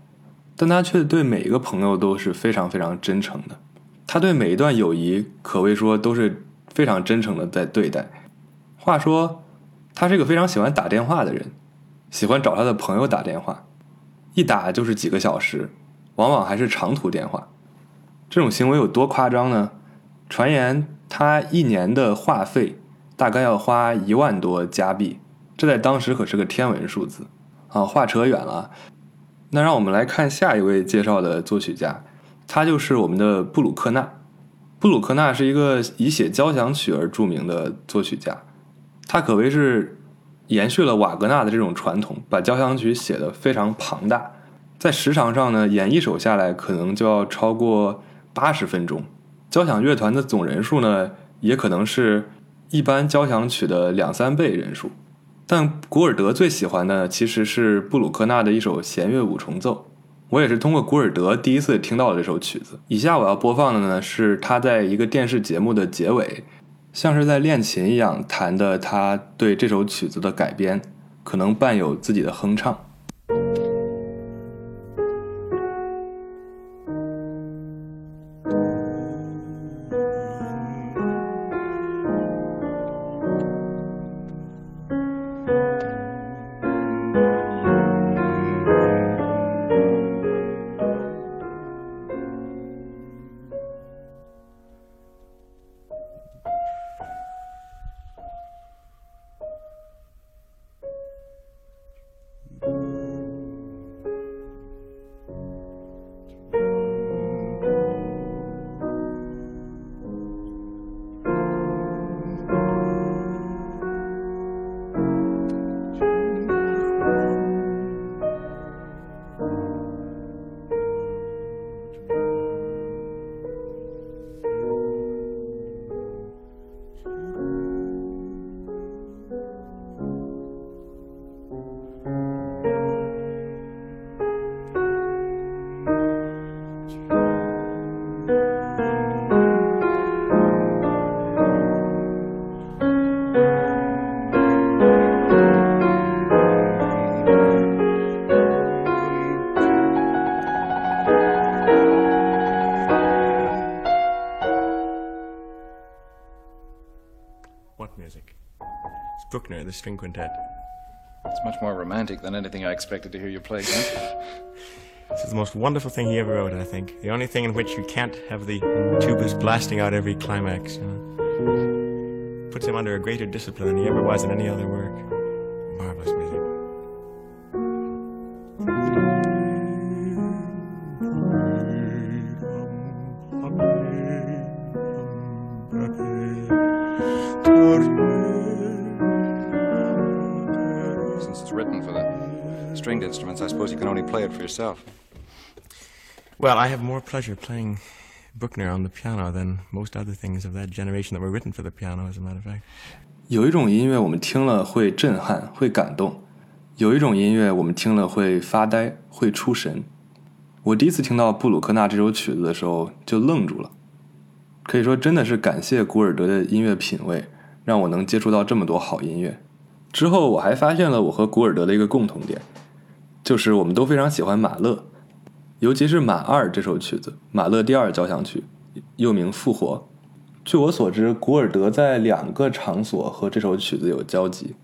但他却对每一个朋友都是非常非常真诚的。他对每一段友谊可谓说都是非常真诚的在对待。话说，他是一个非常喜欢打电话的人，喜欢找他的朋友打电话，一打就是几个小时，往往还是长途电话。这种行为有多夸张呢？传言他一年的话费大概要花一万多加币。这在当时可是个天文数字啊！话扯远了，那让我们来看下一位介绍的作曲家，他就是我们的布鲁克纳。布鲁克纳是一个以写交响曲而著名的作曲家，他可谓是延续了瓦格纳的这种传统，把交响曲写得非常庞大，在时长上呢，演一首下来可能就要超过八十分钟，交响乐团的总人数呢，也可能是一般交响曲的两三倍人数。但古尔德最喜欢的其实是布鲁克纳的一首弦乐五重奏，我也是通过古尔德第一次听到了这首曲子。以下我要播放的呢是他在一个电视节目的结尾，像是在练琴一样弹的他对这首曲子的改编，可能伴有自己的哼唱。The string quintet. It's much more romantic than anything I expected to hear you play. this is the most wonderful thing he ever wrote, I think. The only thing in which you can't have the tubas blasting out every climax. You know? Puts him under a greater discipline than he ever was in any other work. Play it for yourself. Well, I have more pleasure playing Bruckner on the piano than most other things of that generation that were written for the piano, as a matter of fact. 有一种音乐我们听了会震撼、会感动；有一种音乐我们听了会发呆、会出神。我第一次听到布鲁克纳这首曲子的时候就愣住了，可以说真的是感谢古尔德的音乐品味，让我能接触到这么多好音乐。之后我还发现了我和古尔德的一个共同点。就是我们都非常喜欢马勒，尤其是马二这首曲子，马勒第二交响曲，又名《复活》。据我所知，古尔德在两个场所和这首曲子有交集。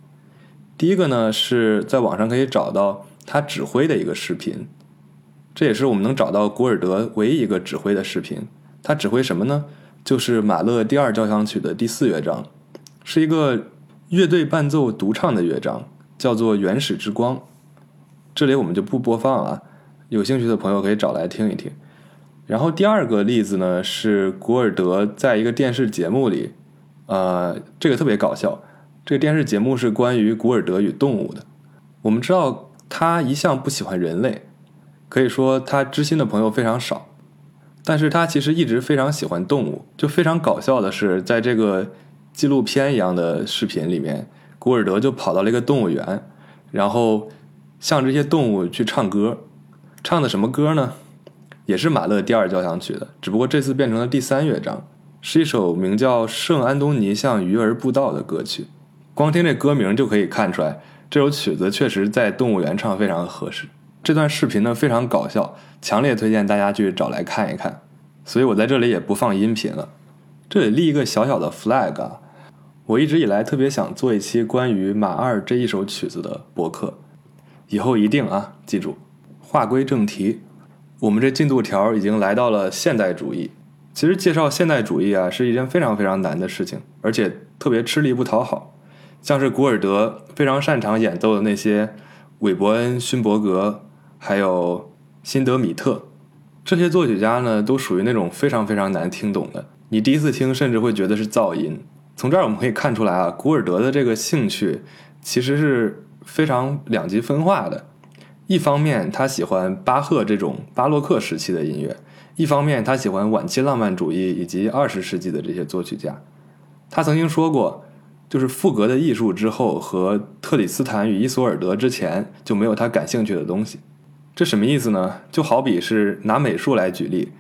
第一个呢，是在网上可以找到他指挥的一个视频，这也是我们能找到古尔德唯一一个指挥的视频。他指挥什么呢？就是马勒第二交响曲的第四乐章，是一个乐队伴奏独唱的乐章，叫做《原始之光》。这里我们就不播放了，有兴趣的朋友可以找来听一听。然后第二个例子呢，是古尔德在一个电视节目里，呃，这个特别搞笑。这个电视节目是关于古尔德与动物的。我们知道他一向不喜欢人类，可以说他知心的朋友非常少。但是他其实一直非常喜欢动物。就非常搞笑的是，在这个纪录片一样的视频里面。古尔德就跑到了一个动物园，然后向这些动物去唱歌，唱的什么歌呢？也是马勒第二交响曲的，只不过这次变成了第三乐章，是一首名叫《圣安东尼向鱼儿布道》的歌曲。光听这歌名就可以看出来，这首曲子确实在动物园唱非常合适。这段视频呢非常搞笑，强烈推荐大家去找来看一看。所以我在这里也不放音频了。这里立一个小小的 flag 啊，我一直以来特别想做一期关于马二这一首曲子的博客，以后一定啊，记住。话归正题。我们这进度条已经来到了现代主义。其实介绍现代主义啊，是一件非常非常难的事情，而且特别吃力不讨好。像是古尔德非常擅长演奏的那些韦伯恩、勋伯格，还有辛德米特这些作曲家呢，都属于那种非常非常难听懂的。你第一次听，甚至会觉得是噪音。从这儿我们可以看出来啊，古尔德的这个兴趣其实是非常两极分化的。一方面，他喜欢巴赫这种巴洛克时期的音乐；一方面，他喜欢晚期浪漫主义以及二十世纪的这些作曲家。他曾经说过，就是赋格的艺术之后和特里斯坦与伊索尔德之前就没有他感兴趣的东西。这什么意思呢？就好比是拿美术来举例，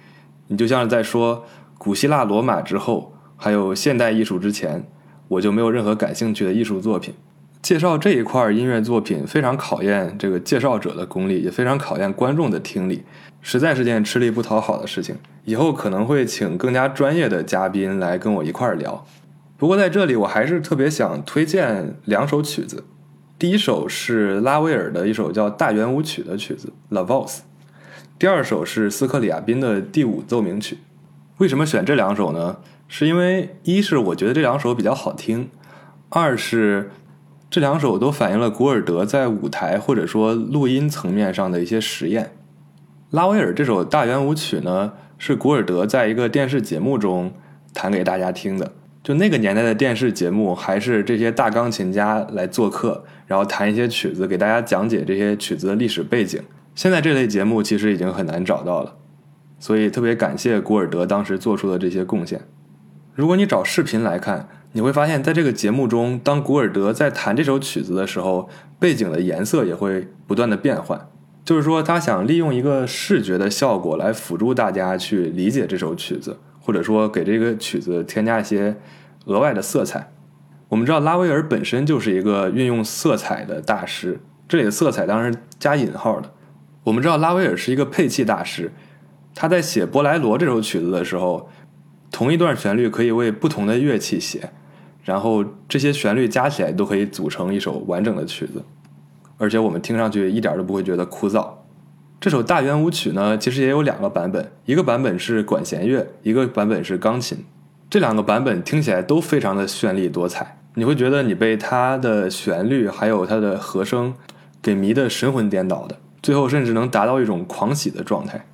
你就像是在说古希腊罗马之后还有现代艺术之前，我就没有任何感兴趣的艺术作品。介绍这一块音乐作品非常考验这个介绍者的功力，也非常考验观众的听力，实在是件吃力不讨好的事情。以后可能会请更加专业的嘉宾来跟我一块儿聊。不过在这里，我还是特别想推荐两首曲子。第一首是拉威尔的一首叫《大圆舞曲》的曲子《La Valse》，第二首是斯克里亚宾的第五奏鸣曲。为什么选这两首呢？是因为一是我觉得这两首比较好听，二是。这两首都反映了古尔德在舞台或者说录音层面上的一些实验。拉威尔这首大圆舞曲呢，是古尔德在一个电视节目中弹给大家听的。就那个年代的电视节目，还是这些大钢琴家来做客，然后弹一些曲子给大家讲解这些曲子的历史背景。现在这类节目其实已经很难找到了，所以特别感谢古尔德当时做出的这些贡献。如果你找视频来看。你会发现在这个节目中，当古尔德在弹这首曲子的时候，背景的颜色也会不断的变换。就是说，他想利用一个视觉的效果来辅助大家去理解这首曲子，或者说给这个曲子添加一些额外的色彩。我们知道拉威尔本身就是一个运用色彩的大师，这里的色彩当然是加引号的。我们知道拉威尔是一个配器大师，他在写波莱罗这首曲子的时候，同一段旋律可以为不同的乐器写。然后这些旋律加起来都可以组成一首完整的曲子，而且我们听上去一点都不会觉得枯燥。这首大圆舞曲呢，其实也有两个版本，一个版本是管弦乐，一个版本是钢琴。这两个版本听起来都非常的绚丽多彩，你会觉得你被它的旋律还有它的和声给迷得神魂颠倒的，最后甚至能达到一种狂喜的状态。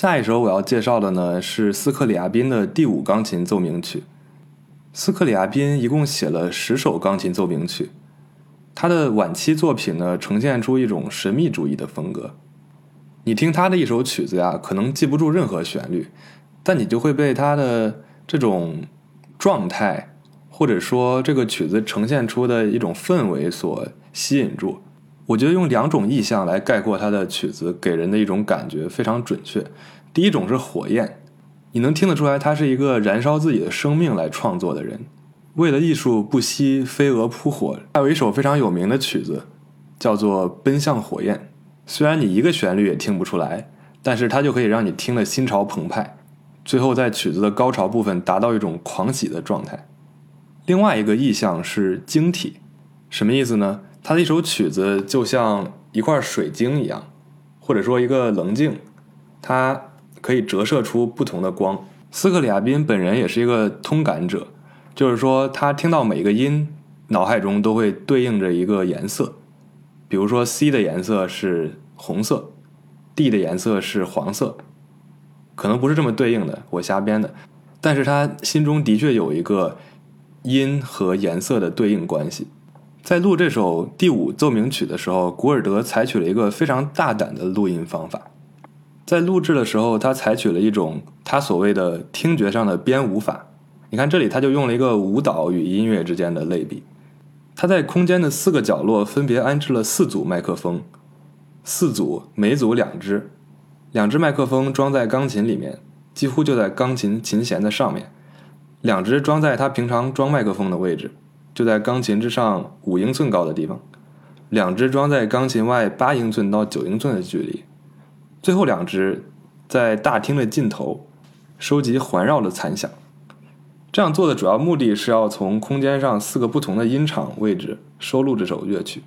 下一首我要介绍的呢是斯克里亚宾的第五钢琴奏鸣曲。斯克里亚宾一共写了十首钢琴奏鸣曲，他的晚期作品呢呈现出一种神秘主义的风格。你听他的一首曲子呀，可能记不住任何旋律，但你就会被他的这种状态，或者说这个曲子呈现出的一种氛围所吸引住。我觉得用两种意象来概括他的曲子，给人的一种感觉非常准确。第一种是火焰，你能听得出来，他是一个燃烧自己的生命来创作的人，为了艺术不惜飞蛾扑火。还有一首非常有名的曲子，叫做《奔向火焰》，虽然你一个旋律也听不出来，但是它就可以让你听得心潮澎湃，最后在曲子的高潮部分达到一种狂喜的状态。另外一个意象是晶体，什么意思呢？他的一首曲子就像一块水晶一样，或者说一个棱镜，它可以折射出不同的光。斯克里亚宾本人也是一个通感者，就是说他听到每个音，脑海中都会对应着一个颜色，比如说 C 的颜色是红色，D 的颜色是黄色，可能不是这么对应的，我瞎编的，但是他心中的确有一个音和颜色的对应关系。在录这首第五奏鸣曲的时候，古尔德采取了一个非常大胆的录音方法。在录制的时候，他采取了一种他所谓的听觉上的编舞法。你看这里，他就用了一个舞蹈与音乐之间的类比。他在空间的四个角落分别安置了四组麦克风，四组每组两只，两只麦克风装在钢琴里面，几乎就在钢琴琴弦的上面，两只装在他平常装麦克风的位置。就在钢琴之上五英寸高的地方，两只装在钢琴外八英寸到九英寸的距离，最后两只在大厅的尽头收集环绕的残响。这样做的主要目的是要从空间上四个不同的音场位置收录这首乐曲，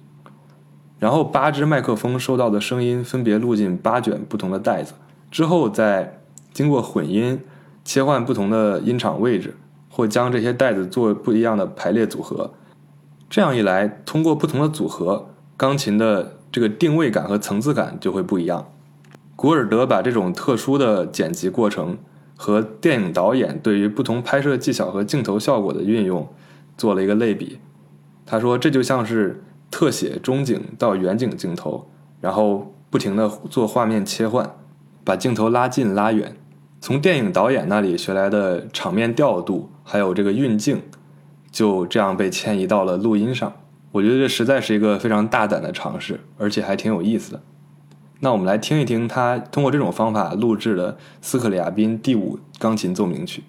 然后八只麦克风收到的声音分别录进八卷不同的袋子，之后再经过混音切换不同的音场位置。或将这些袋子做不一样的排列组合，这样一来，通过不同的组合，钢琴的这个定位感和层次感就会不一样。古尔德把这种特殊的剪辑过程和电影导演对于不同拍摄技巧和镜头效果的运用做了一个类比。他说，这就像是特写中景到远景镜头，然后不停的做画面切换，把镜头拉近拉远。从电影导演那里学来的场面调度，还有这个运镜，就这样被迁移到了录音上。我觉得这实在是一个非常大胆的尝试，而且还挺有意思的。那我们来听一听他通过这种方法录制的斯克里亚宾第五钢琴奏鸣曲。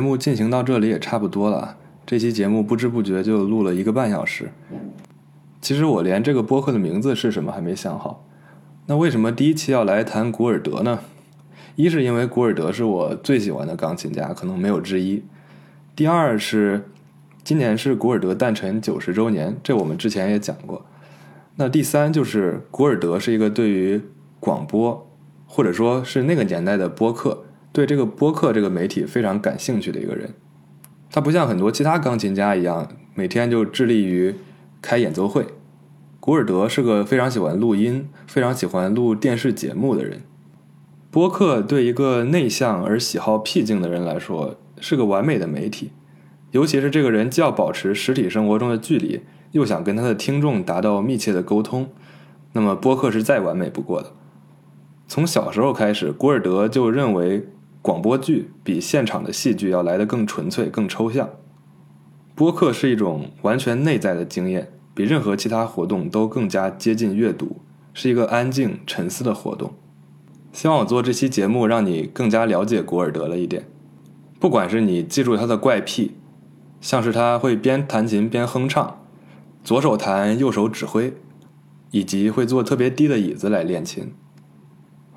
节目进行到这里也差不多了，这期节目不知不觉就录了一个半小时。其实我连这个播客的名字是什么还没想好。那为什么第一期要来谈古尔德呢？一是因为古尔德是我最喜欢的钢琴家，可能没有之一。第二是今年是古尔德诞辰九十周年，这我们之前也讲过。那第三就是古尔德是一个对于广播，或者说是那个年代的播客，对这个播客这个媒体非常感兴趣的一个人。他不像很多其他钢琴家一样，每天就致力于开演奏会。古尔德是个非常喜欢录音、非常喜欢录电视节目的人。播客对一个内向而喜好僻静的人来说是个完美的媒体，尤其是这个人既要保持实体生活中的距离，又想跟他的听众达到密切的沟通，那么播客是再完美不过的。从小时候开始，古尔德就认为广播剧比现场的戏剧要来得更纯粹、更抽象。播客是一种完全内在的经验，比任何其他活动都更加接近阅读，是一个安静沉思的活动。希望我做这期节目，让你更加了解古尔德了一点。不管是你记住他的怪癖，像是他会边弹琴边哼唱，左手弹右手指挥，以及会坐特别低的椅子来练琴，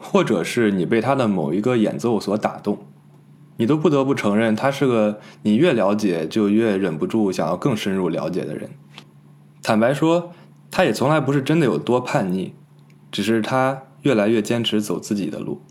或者是你被他的某一个演奏所打动，你都不得不承认他是个你越了解就越忍不住想要更深入了解的人。坦白说，他也从来不是真的有多叛逆，只是他。越来越坚持走自己的路。